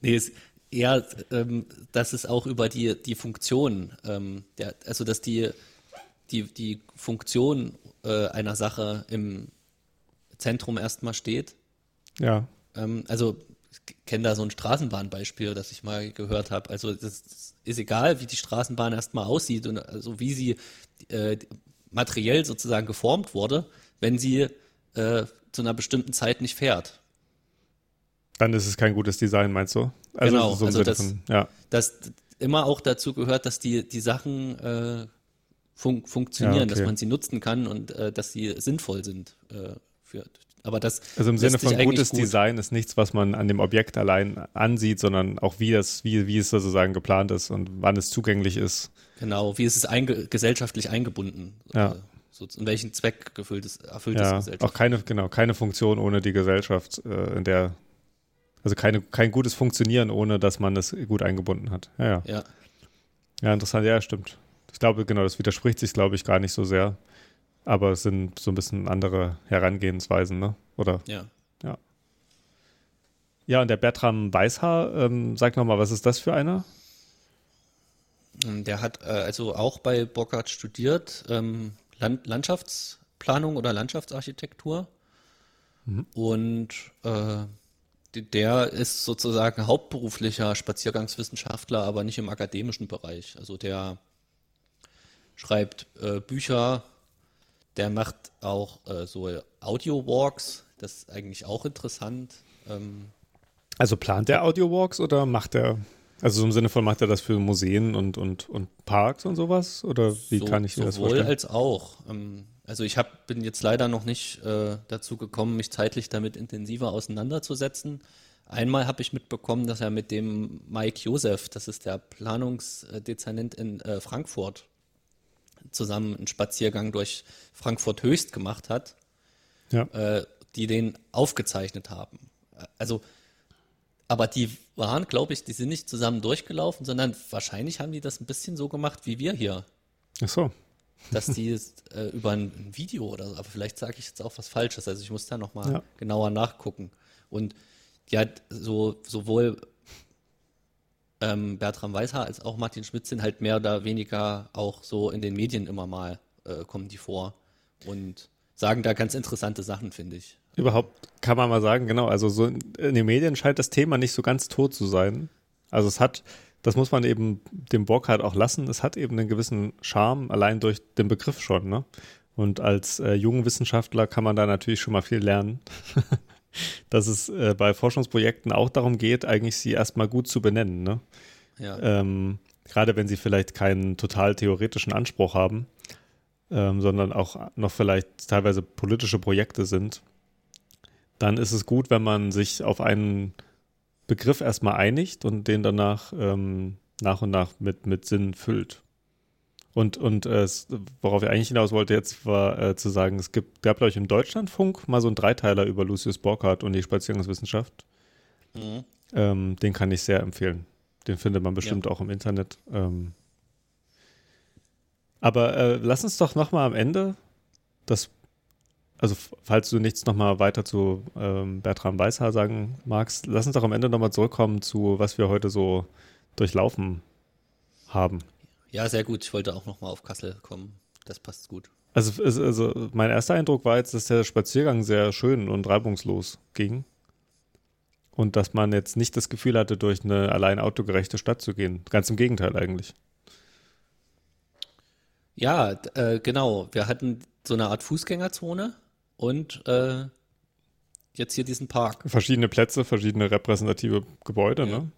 Nee, es eher, ähm, dass es auch über die, die Funktion, ähm, der, also dass die, die, die Funktion äh, einer Sache im Zentrum erstmal steht. Ja. Ähm, also ich kenne da so ein Straßenbahnbeispiel, das ich mal gehört habe. Also das ist egal, wie die Straßenbahn erstmal aussieht und also wie sie äh, materiell sozusagen geformt wurde, wenn sie äh, zu einer bestimmten Zeit nicht fährt. Dann ist es kein gutes Design, meinst du? Also Genau, so also das- von, ja. dass immer auch dazu gehört, dass die, die Sachen äh, fun funktionieren, Ja, okay. dass man sie nutzen kann und äh, dass sie sinnvoll sind. Äh, für, aber das Also im Sinne von gutes gut- Design ist nichts, was man an dem Objekt allein ansieht, sondern auch wie das, wie, wie es sozusagen geplant ist und wann es zugänglich ist. Genau, wie ist es einge gesellschaftlich eingebunden? Ja. Äh, so, in welchen Zweck erfüllt es Ja, Gesellschaft? auch keine, genau, keine Funktion ohne die Gesellschaft, äh, in der, also keine, kein gutes Funktionieren, ohne dass man es gut eingebunden hat. Ja, ja. Ja, Ja, interessant, ja, stimmt. Ich glaube, genau, das widerspricht sich, glaube ich, gar nicht so sehr. Aber es sind so ein bisschen andere Herangehensweisen, ne? Oder? ja. Ja, und der Bertram Weißhaar, ähm, sag nochmal, was ist das für einer? Ähm, Der hat äh, also auch bei Burkhardt studiert, ähm, Land Landschaftsplanung oder Landschaftsarchitektur. Und äh, der ist sozusagen hauptberuflicher Spaziergangswissenschaftler, aber nicht im akademischen Bereich. Also der schreibt äh, Bücher, der macht auch äh, so Audio-Walks, das ist eigentlich auch interessant. Ähm, Also plant der Audio-Walks oder macht er, also so im Sinne von, macht er das für Museen und, und, und Parks und sowas? Oder wie so, kann ich mir das sowohl vorstellen? als auch. Ähm, also ich hab, bin jetzt leider noch nicht äh, dazu gekommen, mich zeitlich damit intensiver auseinanderzusetzen. Einmal habe ich mitbekommen, dass er mit dem Mike Josef, das ist der Planungsdezernent in äh, Frankfurt, zusammen einen Spaziergang durch Frankfurt Höchst gemacht hat, Ja. äh, die den aufgezeichnet haben. Also, aber die waren, glaube ich, die sind nicht zusammen durchgelaufen, sondern wahrscheinlich haben die das ein bisschen so gemacht wie wir hier Ach so. dass die es, äh, über ein, ein Video oder so, aber vielleicht sage ich jetzt auch was Falsches, also ich muss da nochmal Ja. genauer nachgucken. Und ja, so, sowohl ähm, Bertram Weishaar als auch Martin Schmidt sind halt mehr oder weniger auch so in den Medien immer mal äh, kommen die vor und sagen da ganz interessante Sachen, finde ich. Überhaupt kann man mal sagen, genau, also so in, den Medien scheint das Thema nicht so ganz tot zu sein. Also es hat, das muss man eben dem Burkhardt auch lassen, es hat eben einen gewissen Charme, allein durch den Begriff schon, ne? Und als äh, junger Wissenschaftler kann man da natürlich schon mal viel lernen, dass es äh, bei Forschungsprojekten auch darum geht, eigentlich sie erstmal gut zu benennen, ne? Ja, ähm, gerade wenn sie vielleicht keinen total theoretischen Anspruch haben, ähm, sondern auch noch vielleicht teilweise politische Projekte sind, dann ist es gut, wenn man sich auf einen Begriff erstmal einigt und den danach ähm, nach und nach mit, mit Sinn füllt. Und, und äh, worauf ich eigentlich hinaus wollte jetzt, war äh, zu sagen, es gibt, gab, glaube ich, im Deutschlandfunk mal so einen Dreiteiler über Lucius Borchardt und die Spaziergangswissenschaft. Mhm. Ähm, den kann ich sehr empfehlen. Den findet man bestimmt auch im Internet. Ähm, aber äh, lass uns doch nochmal am Ende das, also falls du nichts nochmal weiter zu ähm, Bertram Weißhaar sagen magst, lass uns doch am Ende nochmal zurückkommen zu, was wir heute so durchlaufen haben. Ja, sehr gut. Ich wollte auch nochmal auf Kassel kommen. Das passt gut. Also, also mein erster Eindruck war jetzt, dass der Spaziergang sehr schön und reibungslos ging. Und dass man jetzt nicht das Gefühl hatte, durch eine allein autogerechte Stadt zu gehen. Ganz im Gegenteil eigentlich. Ja, äh, genau. Wir hatten so eine Art Fußgängerzone und äh, jetzt hier diesen Park. Verschiedene Plätze, verschiedene repräsentative Gebäude, Ja. ne?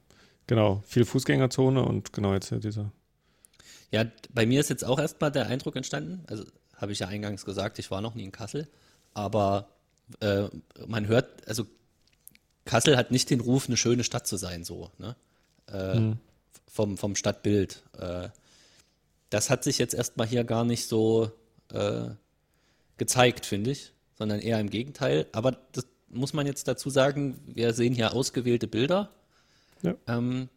Genau, viel Fußgängerzone und genau jetzt hier dieser. Ja, bei mir ist jetzt auch erstmal der Eindruck entstanden, also habe ich ja eingangs gesagt, ich war noch nie in Kassel, aber äh, man hört, also Kassel hat nicht den Ruf, eine schöne Stadt zu sein, so, ne? Äh, vom, vom Stadtbild. Äh, das hat sich jetzt erstmal hier gar nicht so äh, gezeigt, finde ich, sondern eher im Gegenteil. Aber das muss man jetzt dazu sagen, wir sehen hier ausgewählte Bilder. Ja. Ähm,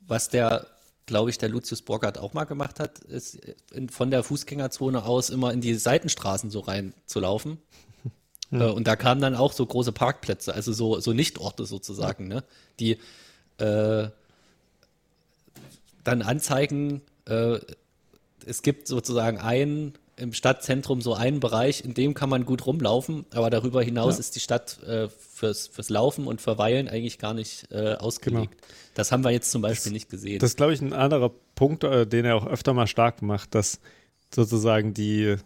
was der glaube ich, der Lucius Borgert auch mal gemacht hat, ist in, von der Fußgängerzone aus immer in die Seitenstraßen so rein zu laufen. Hm. Äh, und da kamen dann auch so große Parkplätze, also so, so Nichtorte sozusagen, ne? die äh, dann anzeigen, äh, es gibt sozusagen einen im Stadtzentrum so einen Bereich, in dem kann man gut rumlaufen, aber darüber hinaus ja. ist die Stadt äh, fürs, fürs Laufen und Verweilen eigentlich gar nicht äh, ausgelegt. Genau. Das haben wir jetzt zum Beispiel das, nicht gesehen. Das ist, glaube ich, ein anderer Punkt, äh, den er auch öfter mal stark macht, dass sozusagen die,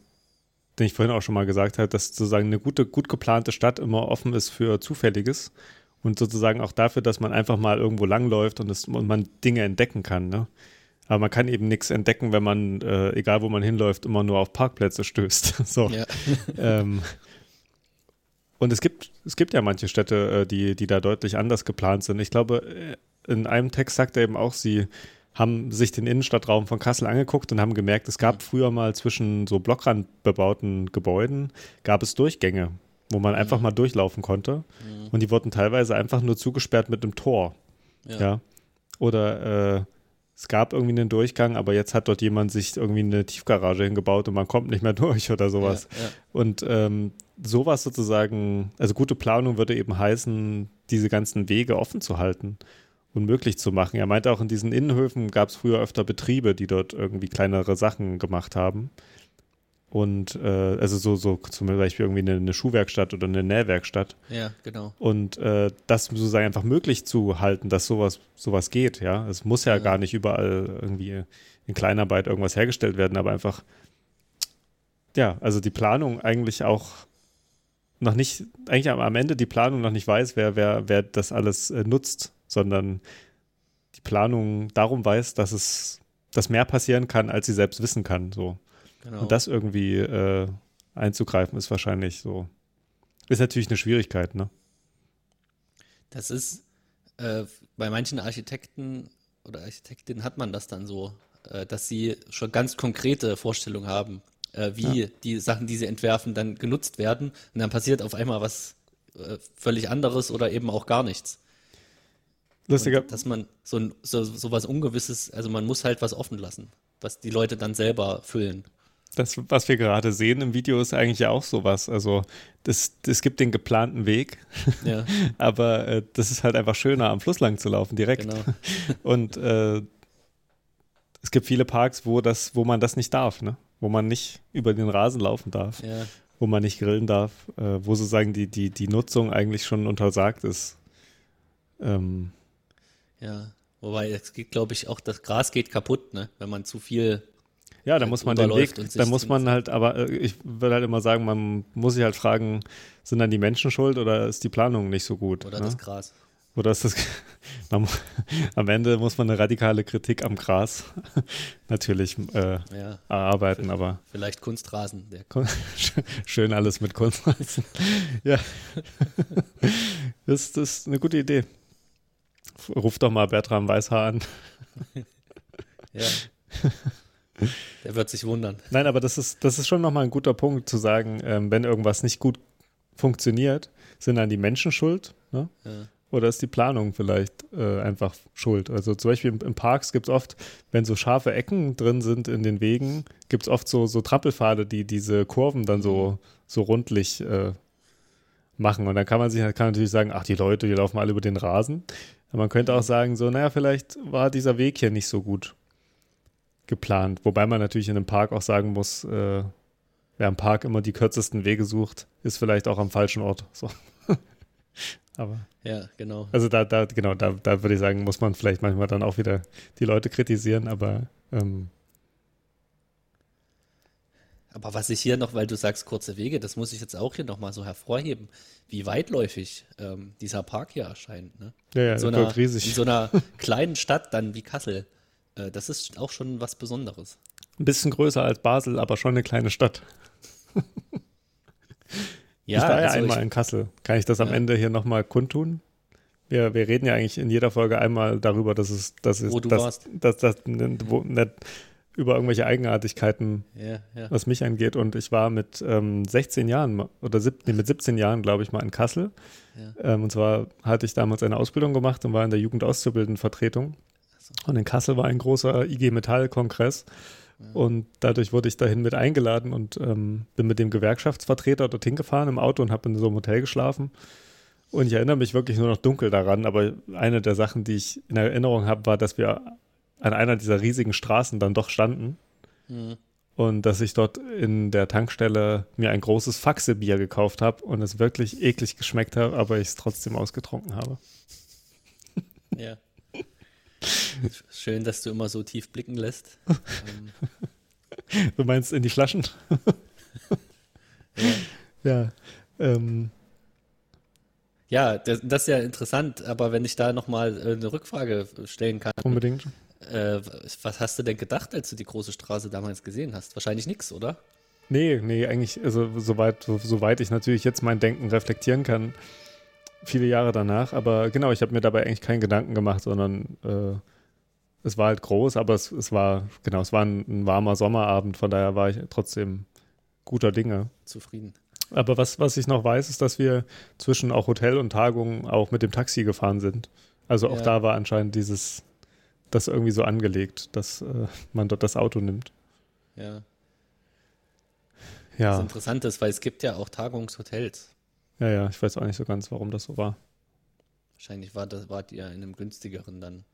den ich vorhin auch schon mal gesagt habe, dass sozusagen eine gute, gut geplante Stadt immer offen ist für Zufälliges und sozusagen auch dafür, dass man einfach mal irgendwo langläuft und, es, und man Dinge entdecken kann. Ne? Aber man kann eben nichts entdecken, wenn man, äh, egal wo man hinläuft, immer nur auf Parkplätze stößt. so. Ja. ähm, und es gibt, es gibt ja manche Städte, äh, die, die da deutlich anders geplant sind. Ich glaube, äh, in einem Text sagt er eben auch, sie haben sich den Innenstadtraum von Kassel angeguckt und haben gemerkt, es gab früher mal zwischen so blockrandbebauten Gebäuden, gab es Durchgänge, wo man einfach mhm. mal durchlaufen konnte. Mhm. Und die wurden teilweise einfach nur zugesperrt mit einem Tor. Ja. ja? Oder äh, es gab irgendwie einen Durchgang, aber jetzt hat dort jemand sich irgendwie eine Tiefgarage hingebaut und man kommt nicht mehr durch oder sowas. Ja, ja. Und ähm, sowas sozusagen, also gute Planung würde eben heißen, diese ganzen Wege offen zu halten und möglich zu machen. Er meinte auch, in diesen Innenhöfen gab es früher öfter Betriebe, die dort irgendwie kleinere Sachen gemacht haben. Und äh, also so, so zum Beispiel irgendwie eine, eine, Schuhwerkstatt oder eine Nähwerkstatt. Ja, genau. Und äh, das sozusagen einfach möglich zu halten, dass sowas, sowas geht, ja. Es muss ja, ja, gar nicht überall irgendwie in Kleinarbeit irgendwas hergestellt werden, aber einfach, ja, also die Planung eigentlich auch noch nicht, eigentlich am Ende die Planung noch nicht weiß, wer, wer, wer das alles äh, nutzt, sondern die Planung darum weiß, dass es, dass mehr passieren kann, als sie selbst wissen kann, so. Genau. Und das irgendwie äh, einzugreifen, ist wahrscheinlich so. Ist natürlich eine Schwierigkeit, ne? Das ist äh, bei manchen Architekten oder Architektinnen hat man das dann so, äh, dass sie schon ganz konkrete Vorstellungen haben, äh, wie ja. die Sachen, die sie entwerfen, dann genutzt werden. Und dann passiert auf einmal was äh, völlig anderes oder eben auch gar nichts. Lustiger. Und dass man so, so, so was Ungewisses, also man muss halt was offen lassen, was die Leute dann selber füllen. Das, was wir gerade sehen im Video, ist eigentlich ja auch sowas. Also, das, es gibt den geplanten Weg, ja. aber äh, das ist halt einfach schöner, am Fluss lang zu laufen, direkt. Genau. Und äh, es gibt viele Parks, wo, das, wo man das nicht darf, ne? Wo man nicht über den Rasen laufen darf, ja. wo man nicht grillen darf, äh, wo sozusagen die, die, die Nutzung eigentlich schon untersagt ist. Ähm, ja, wobei es geht, glaube ich, auch das Gras geht kaputt, ne? wenn man zu viel ja, da muss man den Weg, da muss man halt, aber äh, ich würde halt immer sagen, man muss sich halt fragen, sind dann die Menschen schuld oder ist die Planung nicht so gut? Oder ne? das Gras. Oder ist das, man, am Ende muss man eine radikale Kritik am Gras natürlich äh, ja, erarbeiten, aber. Vielleicht Kunstrasen. Schön alles mit Kunstrasen. ja. Das, das ist eine gute Idee. Ruf doch mal Bertram Weißhaar an. ja. Der wird sich wundern. Nein, aber das ist, das ist schon nochmal ein guter Punkt zu sagen, ähm, wenn irgendwas nicht gut funktioniert, sind dann die Menschen schuld? Ne? Ja. Oder ist die Planung vielleicht äh, einfach schuld? Also zum Beispiel in, Parks gibt es oft, wenn so scharfe Ecken drin sind in den Wegen, gibt es oft so, so Trampelpfade, die diese Kurven dann so, so rundlich äh, machen. Und dann kann man sich kann natürlich sagen, ach, die Leute, die laufen alle über den Rasen. Aber man könnte auch sagen, so, naja, vielleicht war dieser Weg hier nicht so gut geplant. Wobei man natürlich in einem Park auch sagen muss, äh, wer im Park immer die kürzesten Wege sucht, ist vielleicht auch am falschen Ort. So. Aber. Ja, genau. Also da, da, genau, da, da würde ich sagen, muss man vielleicht manchmal dann auch wieder die Leute kritisieren, aber ähm, aber was ich hier noch, weil du sagst kurze Wege, das muss ich jetzt auch hier nochmal so hervorheben, wie weitläufig ähm, dieser Park hier erscheint. Ne? Ja, ja, in so einer, riesig. In so einer kleinen Stadt dann wie Kassel. Äh, das ist auch schon was Besonderes. Ein bisschen größer als Basel, aber schon eine kleine Stadt. Ja, ich war ja also einmal ich, in Kassel. Kann ich das am ja. Ende hier nochmal kundtun? Wir, wir reden ja eigentlich in jeder Folge einmal darüber, dass es, dass es, wo du dass, warst. Dass, dass, wo, nicht über irgendwelche Eigenartigkeiten, ja, ja. was mich angeht. Und ich war mit ähm, 16 Jahren oder sieb, nee, mit 17 Jahren, glaube ich, mal in Kassel. Ja. Ähm, und zwar hatte ich damals eine Ausbildung gemacht und war in der Jugendauszubildenden Vertretung. Und in Kassel war ein großer IG Metall-Kongress. Und dadurch wurde ich dahin mit eingeladen und ähm, bin mit dem Gewerkschaftsvertreter dorthin gefahren im Auto und habe in so einem Hotel geschlafen. Und ich erinnere mich wirklich nur noch dunkel daran, aber eine der Sachen, die ich in Erinnerung habe, war, dass wir an einer dieser riesigen Straßen dann doch standen. Mhm. Und dass ich dort in der Tankstelle mir ein großes Faxebier gekauft habe und es wirklich eklig geschmeckt hat, aber ich es trotzdem ausgetrunken habe. Ja. Schön, dass du immer so tief blicken lässt. du meinst in die Flaschen? ja. Ja. Ähm. Ja, das, das, ist ja interessant, aber wenn ich da nochmal äh, eine Rückfrage stellen kann. Unbedingt. Äh, was hast du denn gedacht, als du die große Straße damals gesehen hast? Wahrscheinlich nichts, oder? Nee, nee, eigentlich, also soweit, so, soweit ich natürlich jetzt mein Denken reflektieren kann, viele Jahre danach, aber genau, ich habe mir dabei eigentlich keinen Gedanken gemacht, sondern äh, es war halt groß, aber es, es war, genau, es war ein, ein, warmer Sommerabend, von daher war ich trotzdem guter Dinge. Zufrieden. Aber was, was ich noch weiß, ist, dass wir zwischen auch Hotel und Tagung auch mit dem Taxi gefahren sind. Also auch ja. da war anscheinend dieses, das irgendwie so angelegt, dass äh, man dort das Auto nimmt. Ja. Ja. Das interessant ist, weil es gibt ja auch Tagungshotels. Ja, ja, ich weiß auch nicht so ganz, warum das so war. Wahrscheinlich war das, wart ihr in einem günstigeren dann.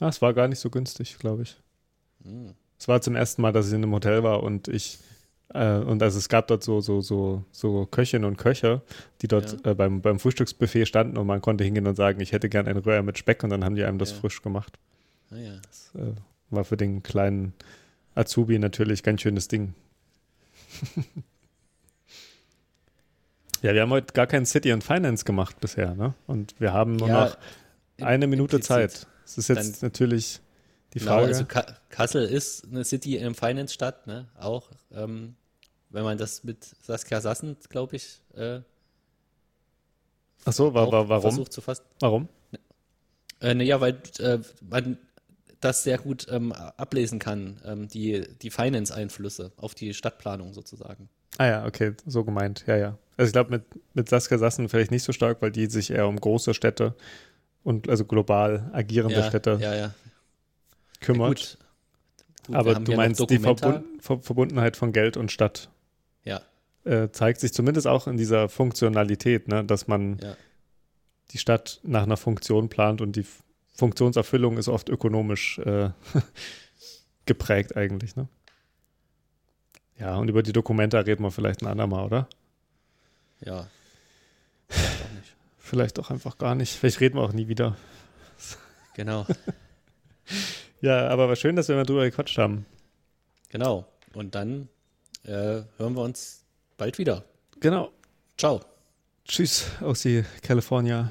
Ah, es war gar nicht so günstig, glaube ich. Hm. Es war zum ersten Mal, dass ich in einem Hotel war und ich äh, und also es gab dort so, so, so, so Köchinnen und Köche, die dort ja. äh, beim, beim Frühstücksbuffet standen und man konnte hingehen und sagen, ich hätte gern ein Röhr mit Speck und dann haben die einem das ja. frisch gemacht. Ah, ja. Das äh, war für den kleinen Azubi natürlich ganz schönes Ding. ja, wir haben heute gar kein City and Finance gemacht bisher, ne? Und wir haben nur noch eine Minute Zeit. Es ist jetzt natürlich die genau, Frage. Also Kassel ist eine City and Finance Stadt, ne? Auch ähm, wenn man das mit Saskia Sassen, glaube ich, äh, Ach so, war, war, warum? Versucht zu fassen. Warum? Äh, naja, weil äh, man das sehr gut ähm, ablesen kann, ähm, die, die Finance-Einflüsse auf die Stadtplanung sozusagen. Ah ja, okay, so gemeint, ja, ja. Also ich glaube mit, mit Saskia Sassen vielleicht nicht so stark, weil die sich eher um große Städte und also global agierende ja, Städte ja, ja. kümmert. Gut. Gut, Aber du meinst die Verbund Verbundenheit von Geld und Stadt. Ja. Äh, zeigt sich zumindest auch in dieser Funktionalität, ne? dass man die Stadt nach einer Funktion plant und die Funktionserfüllung ist oft ökonomisch äh, geprägt eigentlich. Ne? Ja, und über die Dokumenta reden wir vielleicht ein andermal, oder? Ja. Vielleicht auch einfach gar nicht. Vielleicht reden wir auch nie wieder. Genau. ja, aber war schön, dass wir mal drüber gequatscht haben. Genau. Und dann äh, hören wir uns bald wieder. Genau. Ciao. Tschüss aus die California.